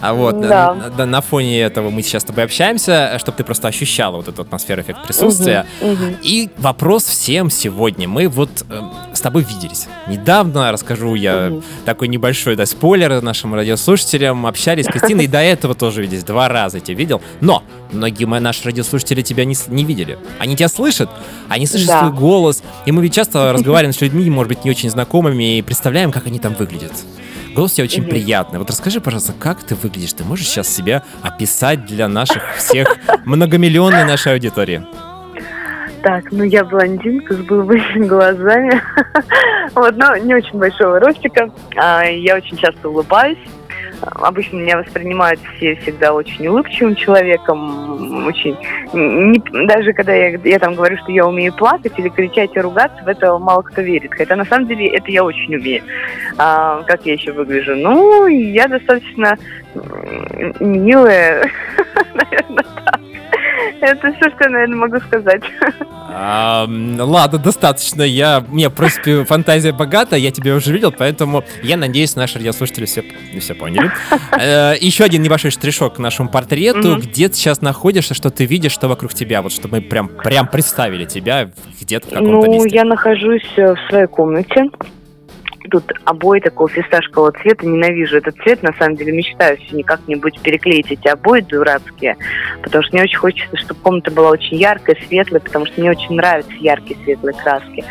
А вот, Да. на, на- на фоне этого мы сейчас с тобой общаемся, чтобы ты просто ощущала вот эту атмосферу, эффект присутствия. Мгм, мгм. И вопрос всем сегодня. Мы вот э, с тобой виделись. Недавно, расскажу я такой небольшой да, спойлер нашим радиослушателям. Общались с Кристиной, и до этого тоже виделись. Два раза тебя видел. Но многие мои наши радиослушатели тебя не, не видели. Они тебя слышат, они слышат Да. твой голос. И мы ведь часто разговариваем с людьми, может быть, не очень знакомыми, и представляем, как они там выглядят. Голос у тебя очень Мгм. приятный. Вот расскажи, пожалуйста, как ты выглядишь? Ты можешь сейчас себя описать для наших всех многомиллионной нашей аудитории? Так, ну я блондинка с голубыми глазами. Вот, но не очень большого ростика. А, Я очень часто улыбаюсь. Обычно меня воспринимают все всегда очень улыбчивым человеком, очень не- даже когда я, я там говорю, что я умею плакать или кричать и ругаться, в это мало кто верит. Хотя на самом деле это я очень умею. А, как я еще выгляжу? Ну, я достаточно милая, наверное, так. Это все, что я, наверное, могу сказать. А, ладно, достаточно. Я, меня, в принципе, фантазия богата, я тебя уже видел, поэтому я надеюсь, наши радиослушатели все, все поняли. Э, Еще один небольшой штришок к нашему портрету. Где ты сейчас находишься, что ты видишь, что вокруг тебя, вот чтобы мы прям, прям представили тебя где-то в каком-то Ну, месте. я нахожусь э, в своей комнате. Тут обои такого фисташкового цвета. Ненавижу этот цвет. На самом деле мечтаю все никак-нибудь переклеить эти обои дурацкие. Потому что мне очень хочется, чтобы комната была очень яркая, светлая, потому что мне очень нравятся яркие светлые краски.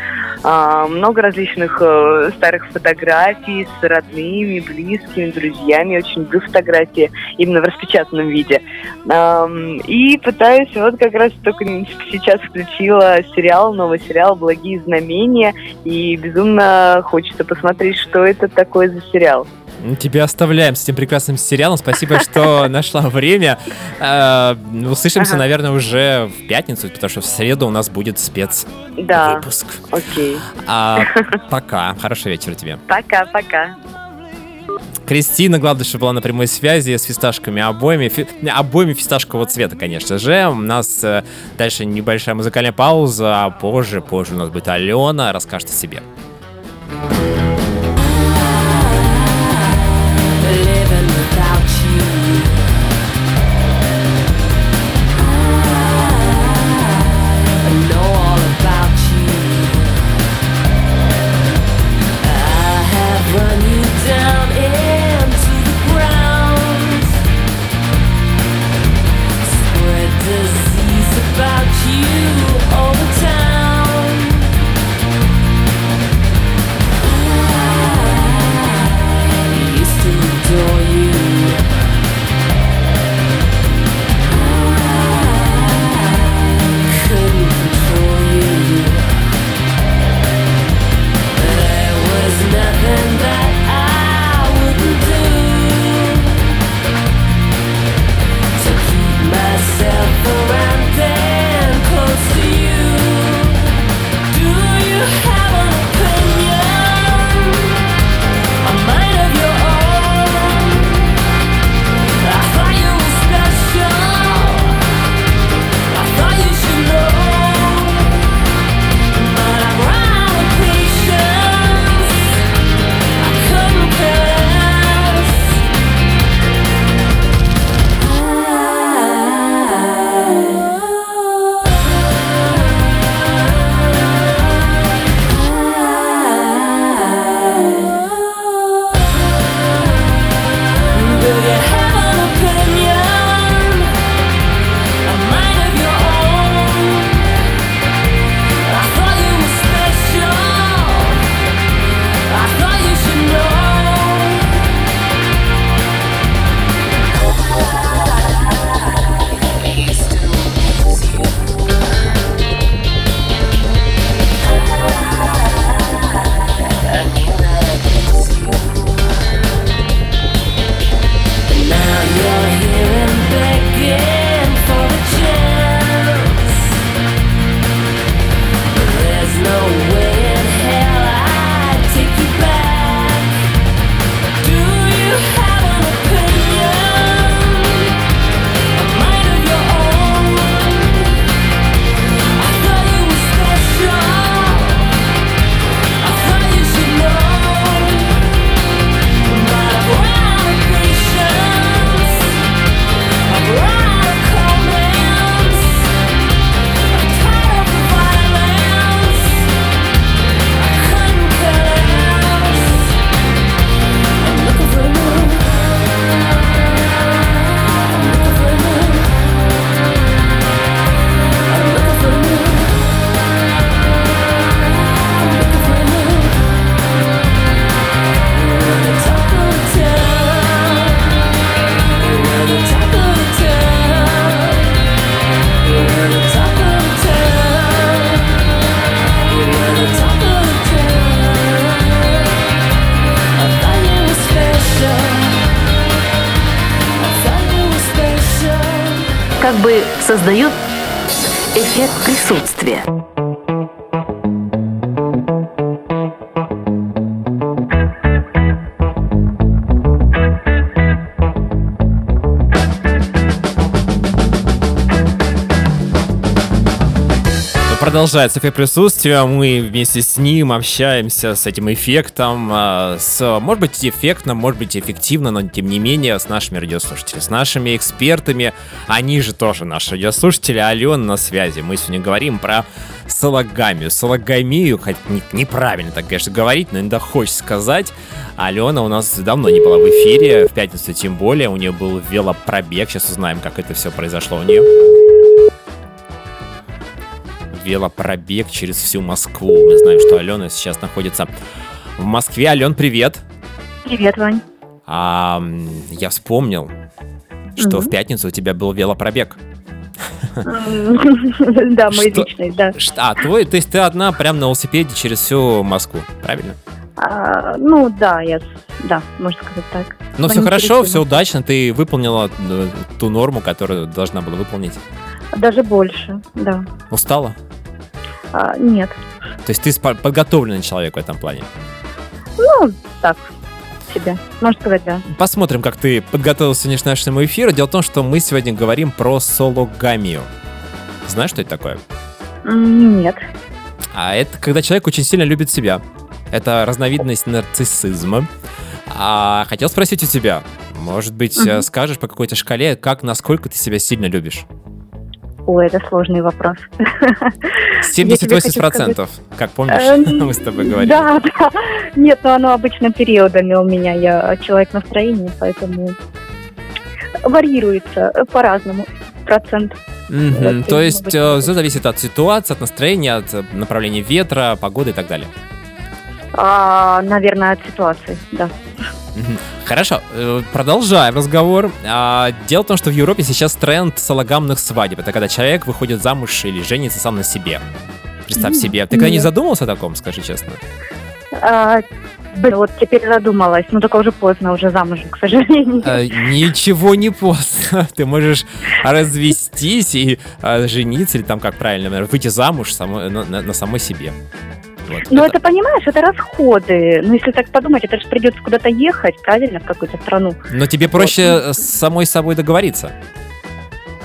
А, много различных э, старых фотографий с родными, близкими, друзьями. Очень люблю фотографии именно в распечатанном виде. Ам, И пытаюсь, вот как раз только сейчас включила сериал, новый сериал «Благие знамения», и безумно хочется посмотреть, что это такое за сериал. Ну, Тебя оставляем с этим прекрасным сериалом. Спасибо, что нашла время. Э, Услышимся, наверное, уже в пятницу, потому что в среду у нас будет спец Да, выпуск. окей. А пока. Хорошего вечера тебе. Пока-пока. Кристина Гладышева была на прямой связи с фисташками обоими, фи- обоими фисташкового цвета, конечно же. У нас э, дальше небольшая музыкальная пауза, а позже, позже у нас будет Алена, расскажет о себе. Продолжается эффект присутствия, мы вместе с ним общаемся с этим эффектом, а, с, может быть, эффектно, может быть, эффективно, но тем не менее с нашими радиослушателями, с нашими экспертами, они же тоже наши радиослушатели, Алена на связи. Мы сегодня говорим про сологамию. Сологамию, хоть не- неправильно так, конечно, говорить, но иногда хочется сказать. Алена у нас давно не была в эфире, в пятницу тем более, у нее был велопробег, сейчас узнаем, как это все произошло у нее велопробег через всю Москву. Мы знаем, что Алена сейчас находится в Москве. Ален, привет. Привет, Вань. А, я вспомнил, что Мгм. в пятницу у тебя был велопробег. Да, мой личный, да. А, твой, то есть ты одна прям на велосипеде через всю Москву, правильно? А, Ну, да, я, да, можно сказать так. Ну, Но все не хорошо, все удачно, ты выполнила э, ту норму, которую должна была выполнить. Даже больше, да. Устала? А, Нет. То есть ты подготовленный человек в этом плане. Ну, так, себе. Можно сказать, да. Посмотрим, как ты подготовился к нашему эфиру. Дело в том, что мы сегодня говорим про сологамию. Знаешь, что это такое? Нет. А это когда человек очень сильно любит себя. Это разновидность нарциссизма. А хотел спросить у тебя, может быть, Мгм. скажешь по какой-то шкале, как, насколько ты себя сильно любишь? Ой, это сложный вопрос. Я тебе хочу 70-80%, как помнишь, Эм, мы с тобой говорили. Да, да. Нет, но оно обычно периодами у меня. Я человек настроения, поэтому варьируется э, по-разному процент. То есть быть, все зависит от ситуации, от настроения, от э, направления ветра, погоды и так далее. А, наверное, от ситуации, да. Хорошо, э, продолжаем разговор. А, Дело в том, что в Европе сейчас тренд сологамных свадеб. Это когда человек выходит замуж или женится сам на себе. Представь себе. Ты когда не задумывался о таком, скажи честно? А, блин, вот теперь задумалась, но только уже поздно, уже замужем, к сожалению. Э, Ничего не поздно. Ты можешь развестись и э, жениться, или там, как правильно, выйти замуж само- на, на- на самой себе. Вот. Но это, понимаешь, это расходы. Ну, если так подумать, это же придется куда-то ехать, правильно, в какую-то страну. Но тебе проще э, с самой собой договориться.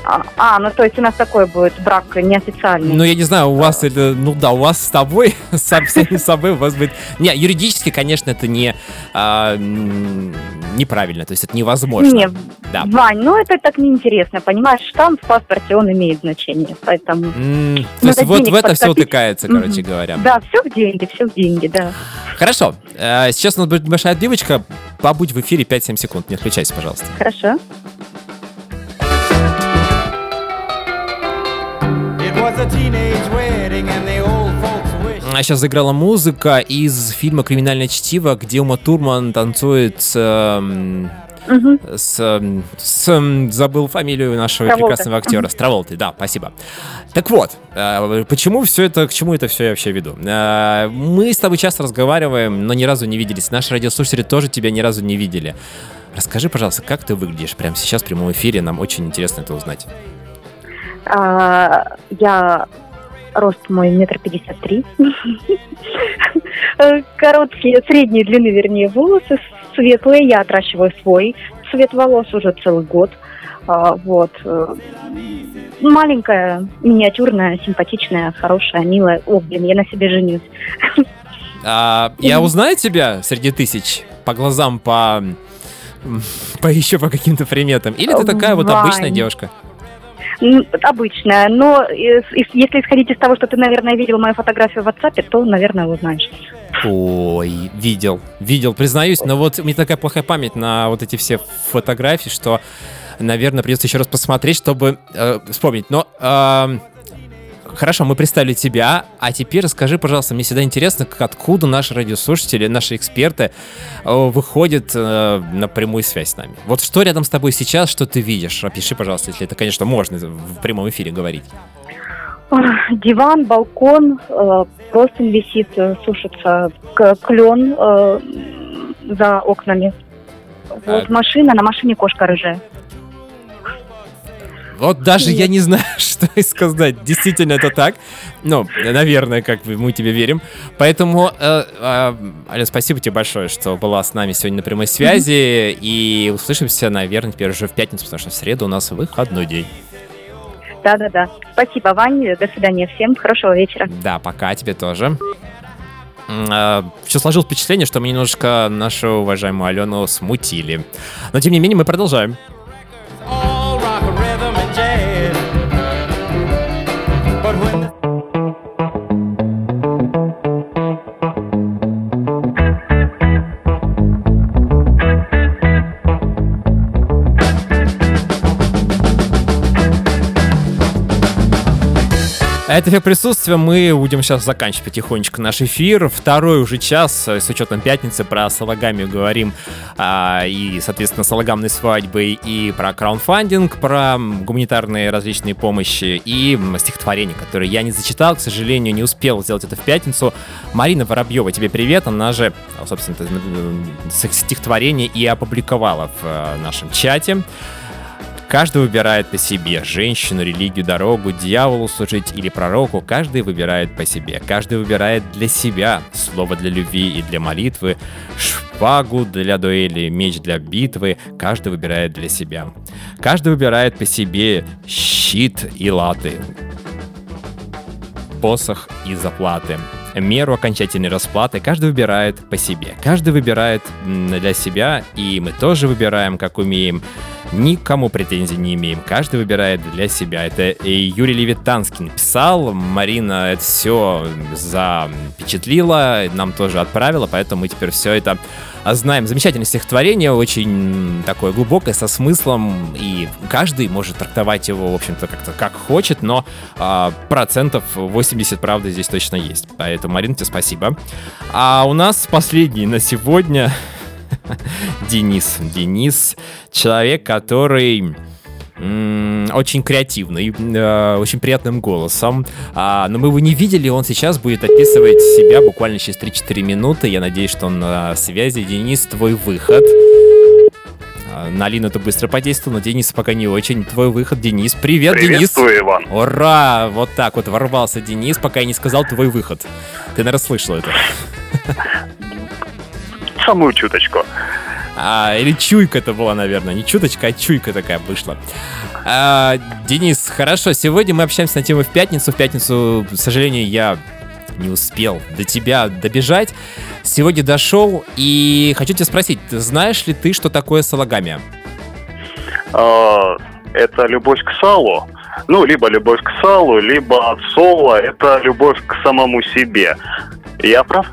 А, а, ну то есть у нас такой будет брак неофициальный. Ну, я не знаю, у вас это, ну да, у вас с тобой, сам самим собой, у вас будет... Не, юридически, конечно, это не а, неправильно, то есть это невозможно. Не, Да. Вань, ну это так неинтересно, понимаешь, штамп в паспорте, он имеет значение, поэтому... М, То есть вот в это все подкопить. утыкается, Мгм. короче говоря. Да, все в деньги, все в деньги, да. Хорошо, э, сейчас у нас будет небольшая отбивочка, побудь в эфире 5-7 секунд, не отключайся, пожалуйста. Хорошо. It was a teenage wedding and сейчас заиграла музыка из фильма «Криминальное чтиво», где Ума Турман танцует с... эм, Мгм. с, эм, с, эм, забыл фамилию нашего Траволта. прекрасного актера, с Траволтой, да, спасибо. Так вот, э, почему все это, к чему это все я вообще веду? Э, Мы с тобой часто разговариваем, но ни разу не виделись. Наши радиослушатели тоже тебя ни разу не видели. Расскажи, пожалуйста, как ты выглядишь прямо сейчас в прямом эфире, нам очень интересно это узнать. А, я рост мой метр пятьдесят три. Э, Короткие, средней длины, вернее, волосы светлые. Я отращиваю свой цвет волос уже целый год. А, Вот. э, Маленькая, миниатюрная, симпатичная, хорошая, милая. О, блин, я на себе женюсь. А, я узнаю тебя среди тысяч по глазам, по, по еще по каким-то приметам? Или ты такая вот обычная девушка? Обычная, но если исходить из того, что ты, наверное, видел мою фотографию в WhatsApp, то, наверное, узнаешь. Ой, видел, видел, признаюсь, но вот у меня такая плохая память на вот эти все фотографии, что, наверное, придется еще раз посмотреть, чтобы э, вспомнить. Но эм, хорошо, мы представили тебя, а теперь расскажи, пожалуйста, мне всегда интересно, как, откуда наши радиослушатели, наши эксперты э, выходят э, на прямую связь с нами. Вот что рядом с тобой сейчас, что ты видишь? Опиши, пожалуйста, если это, конечно, можно в прямом эфире говорить. Ах, Диван, балкон, э, простынь висит, э, сушится клен э, за окнами. Вот А- машина, на машине кошка рыжая. Вот даже я не знаю, что и сказать. Действительно, это так. Ну, наверное, как мы тебе верим. Поэтому, э, э, Аля, спасибо тебе большое, что была с нами сегодня на прямой связи. И услышимся, наверное, теперь уже в пятницу, потому что в среду у нас выходной день. Да-да-да. Спасибо, Ваня. До свидания всем. Хорошего вечера. Да, пока тебе тоже. Все сложилось впечатление, что мы немножко нашу уважаемую Алену смутили. Но, тем не менее, мы продолжаем. Это эффект присутствия. Мы будем сейчас заканчивать потихонечку наш эфир. Второй уже час, э, с учетом пятницы, про салагами говорим. а, и, соответственно, салагамной свадьбы, и про краундфандинг, про гуманитарные различные помощи, и стихотворение, которое я не зачитал, к сожалению, не успел сделать это в пятницу. Марина Воробьева, тебе привет. Она же, а, собственно, м, стихотворение и опубликовала в э, нашем чате. Каждый выбирает по себе женщину, религию, дорогу, дьяволу служить или пророку. Каждый выбирает по себе. Каждый выбирает для себя слово для любви и для молитвы, шпагу для дуэли, меч для битвы. Каждый выбирает для себя. Каждый выбирает по себе щит и латы, посох и заплаты. Меру окончательной расплаты каждый выбирает по себе. Каждый выбирает для себя, и мы тоже выбираем, как умеем. Никому претензий не имеем. Каждый выбирает для себя. Это и Юрий Левитанский написал. Марина это все запечатлила, нам тоже отправила, поэтому мы теперь все это знаем. Замечательное стихотворение, очень такое глубокое, со смыслом, и каждый может трактовать его, в общем-то, как-то как хочет, но а, процентов 80, правда, здесь точно есть. Поэтому, Марина, тебе спасибо. А у нас последний на сегодня Денис. Денис человек, который очень креативный, э, очень приятным голосом. А, но мы его не видели, он сейчас будет описывать себя буквально через 3-4 минуты. Я надеюсь, что он на связи. Денис, твой выход. А, На Алину это быстро подействовал, но Денис пока не очень. Твой выход, Денис. Привет, Денис. Приветствую, Иван. Ура! Вот так вот ворвался Денис, пока я не сказал твой выход. Ты, наверное, слышал это. Самую чуточку. А, или чуйка это была, наверное. Не чуточка, а чуйка такая вышла. А, Денис, хорошо, сегодня мы общаемся на тему в пятницу. В пятницу, к сожалению, я не успел до тебя добежать. Сегодня дошел и хочу тебя спросить, знаешь ли ты, что такое салагамия? А, Это любовь к салу. Ну, либо любовь к салу, либо от сола. Это любовь к самому себе. Я прав?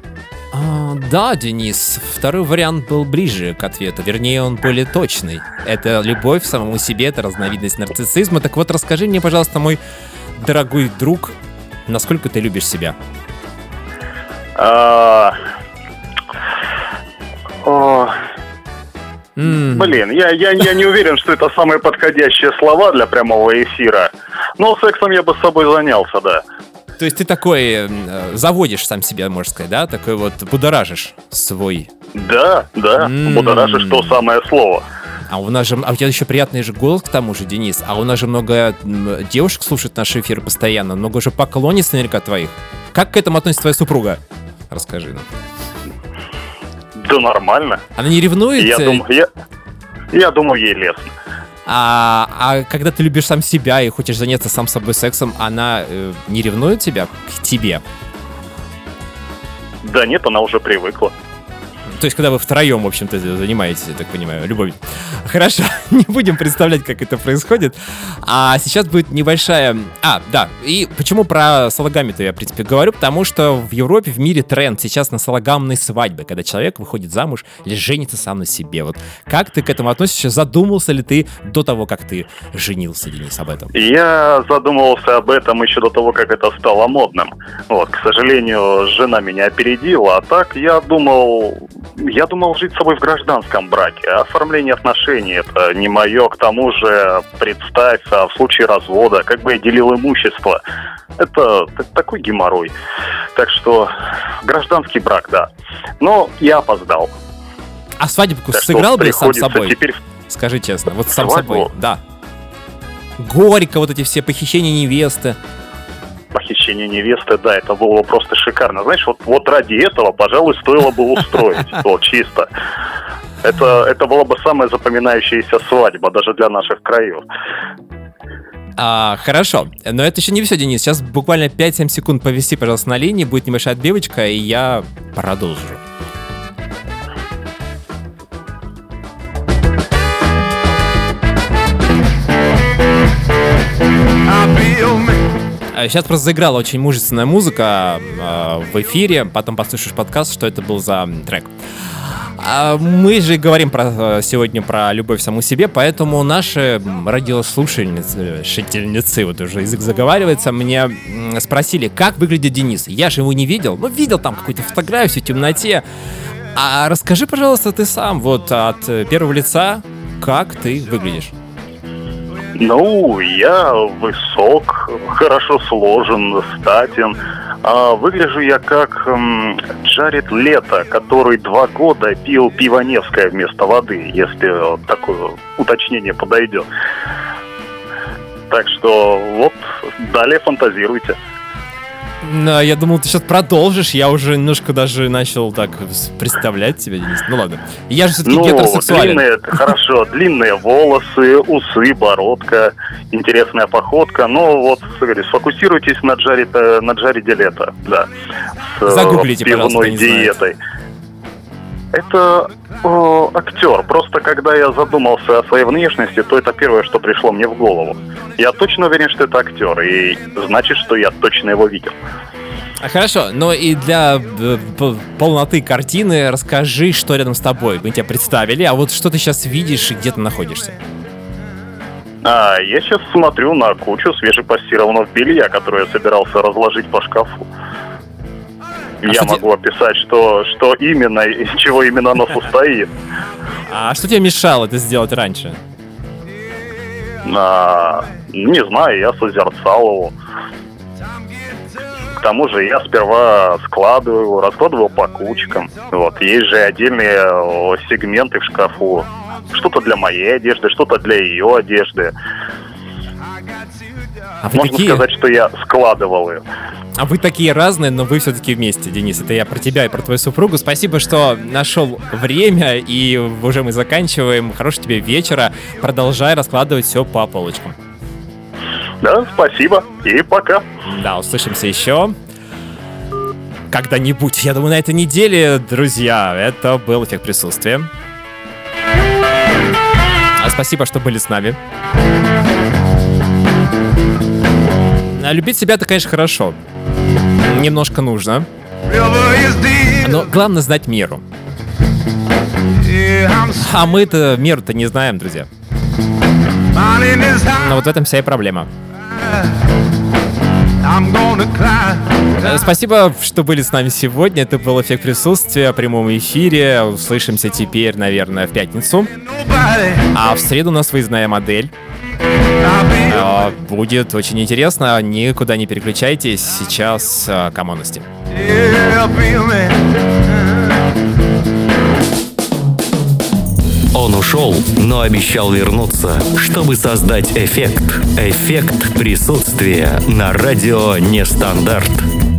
А, да, Денис, второй вариант был ближе к ответу, вернее, он более точный. Это любовь к самому себе, это разновидность нарциссизма. Так вот, расскажи мне, пожалуйста, мой дорогой друг, насколько ты любишь себя? А, о, Блин, я, я, я не уверен, что это самые подходящие слова для прямого эфира. Но сексом я бы с собой занялся, да. То есть ты такой э, заводишь сам себя, можно сказать, да? Такой вот будоражишь свой. Да, да, будоражишь то самое слово. А у нас же, а у тебя еще приятный же голос к тому же, Денис. А у нас же много девушек слушает наши эфиры постоянно, много же поклонниц наверняка твоих. Как к этому относится твоя супруга? Расскажи нам. Да нормально. Она не ревнует? Я э, думаю, я, я думаю, ей лестно. А, а когда ты любишь сам себя и хочешь заняться сам собой сексом, она э, не ревнует тебя к тебе? Да нет, она уже привыкла. То есть, когда вы втроем, в общем-то, занимаетесь, я так понимаю, любовью. Хорошо, не будем представлять, как это происходит. А сейчас будет небольшая... А, да, и почему про салагами-то я, в принципе, говорю? Потому что в Европе, в мире тренд сейчас на салагамной свадьбы, когда человек выходит замуж или женится сам на себе. Вот как ты к этому относишься? Задумался ли ты до того, как ты женился, Денис, об этом? Я задумывался об этом еще до того, как это стало модным. Вот, к сожалению, жена меня опередила, а так я думал, я думал жить с собой в гражданском браке. Оформление отношений это не мое. К тому же, представь, а в случае развода, как бы я делил имущество. Это т- такой геморрой. Так что гражданский брак, да. Но я опоздал. А свадебку Так сыграл бы сам собой? теперь- Скажи честно, вот сам Свадьбу? собой, да. Горько, вот эти все похищения невесты. Похищение невесты, да, это было просто шикарно. Знаешь, вот, вот ради этого, пожалуй, стоило бы устроить. Вот, чисто. Это, это была бы самая запоминающаяся свадьба, даже для наших краев. А, хорошо, но это еще не все, Денис. Сейчас буквально 5-7 секунд повиси, пожалуйста, на линии, будет небольшая отбивочка, и я продолжу. Сейчас просто заиграла очень мужественная музыка э, в эфире, потом послушаешь подкаст, что это был за трек. А мы же говорим про, э, сегодня про любовь саму себе, поэтому наши радиослушательницы, шительницы, вот уже язык заговаривается, мне спросили, как выглядит Денис. Я же его не видел, ну видел там какую-то фотографию в темноте. А расскажи, пожалуйста, ты сам, вот от э, первого лица, как ты выглядишь. Ну, я высок, хорошо сложен, статен. А выгляжу я как м, Джаред Лето, который два года пил пиво Невское вместо воды, если такое уточнение подойдет. Так что вот, далее фантазируйте. Ну, я думал, ты сейчас продолжишь. Я уже немножко даже начал так представлять тебя, Денис. Ну ладно. Я же все-таки Ну, гетеросексуален. длинные, хорошо, длинные волосы, усы, бородка, интересная походка. Ну, вот, говорю, сфокусируйтесь на Джареде, на Джареде Лето, да. С э, Загуглите, пожалуйста, пивной не знает. Это о, актер. Просто когда я задумался о своей внешности, то это первое, что пришло мне в голову. Я точно уверен, что это актер, и значит, что я точно его видел. А, Хорошо, но и для э, полноты картины расскажи, что рядом с тобой. Мы тебя представили, а вот что ты сейчас видишь и где ты находишься? А, я сейчас смотрю на кучу свежепостированного белья, которое я собирался разложить по шкафу. Я что те- могу описать, что, что именно, из чего именно оно состоит. А что тебе мешало это сделать раньше? А, не знаю, я созерцал его. К тому же я сперва складываю раскладываю по кучкам. Вот, есть же отдельные о, сегменты в шкафу. Что-то для моей одежды, что-то для ее одежды. А вы Можно такие- сказать, что я складывал ее. А вы такие разные, но вы все-таки вместе, Денис. Это я про тебя и про твою супругу. Спасибо, что нашел время, и уже мы заканчиваем. Хорошего тебе вечера. Продолжай раскладывать все по полочкам. Да, спасибо. И пока. Да, услышимся еще. Когда-нибудь. Я думаю, на этой неделе, друзья, это был эффект присутствия. А Спасибо, что были с нами. А любить себя это, конечно, хорошо. Немножко нужно. Но главное знать меру. А мы-то меру-то не знаем, друзья. Но вот в этом вся и проблема. Э, Спасибо, что были с нами сегодня. Это был эффект присутствия в прямом эфире. Услышимся теперь, наверное, в пятницу. А в среду у нас выездная модель. Э, Будет очень интересно. Никуда не переключайтесь. Сейчас э. Он ушел, но обещал вернуться, чтобы создать эффект. Эффект присутствия на радио Нестандарт.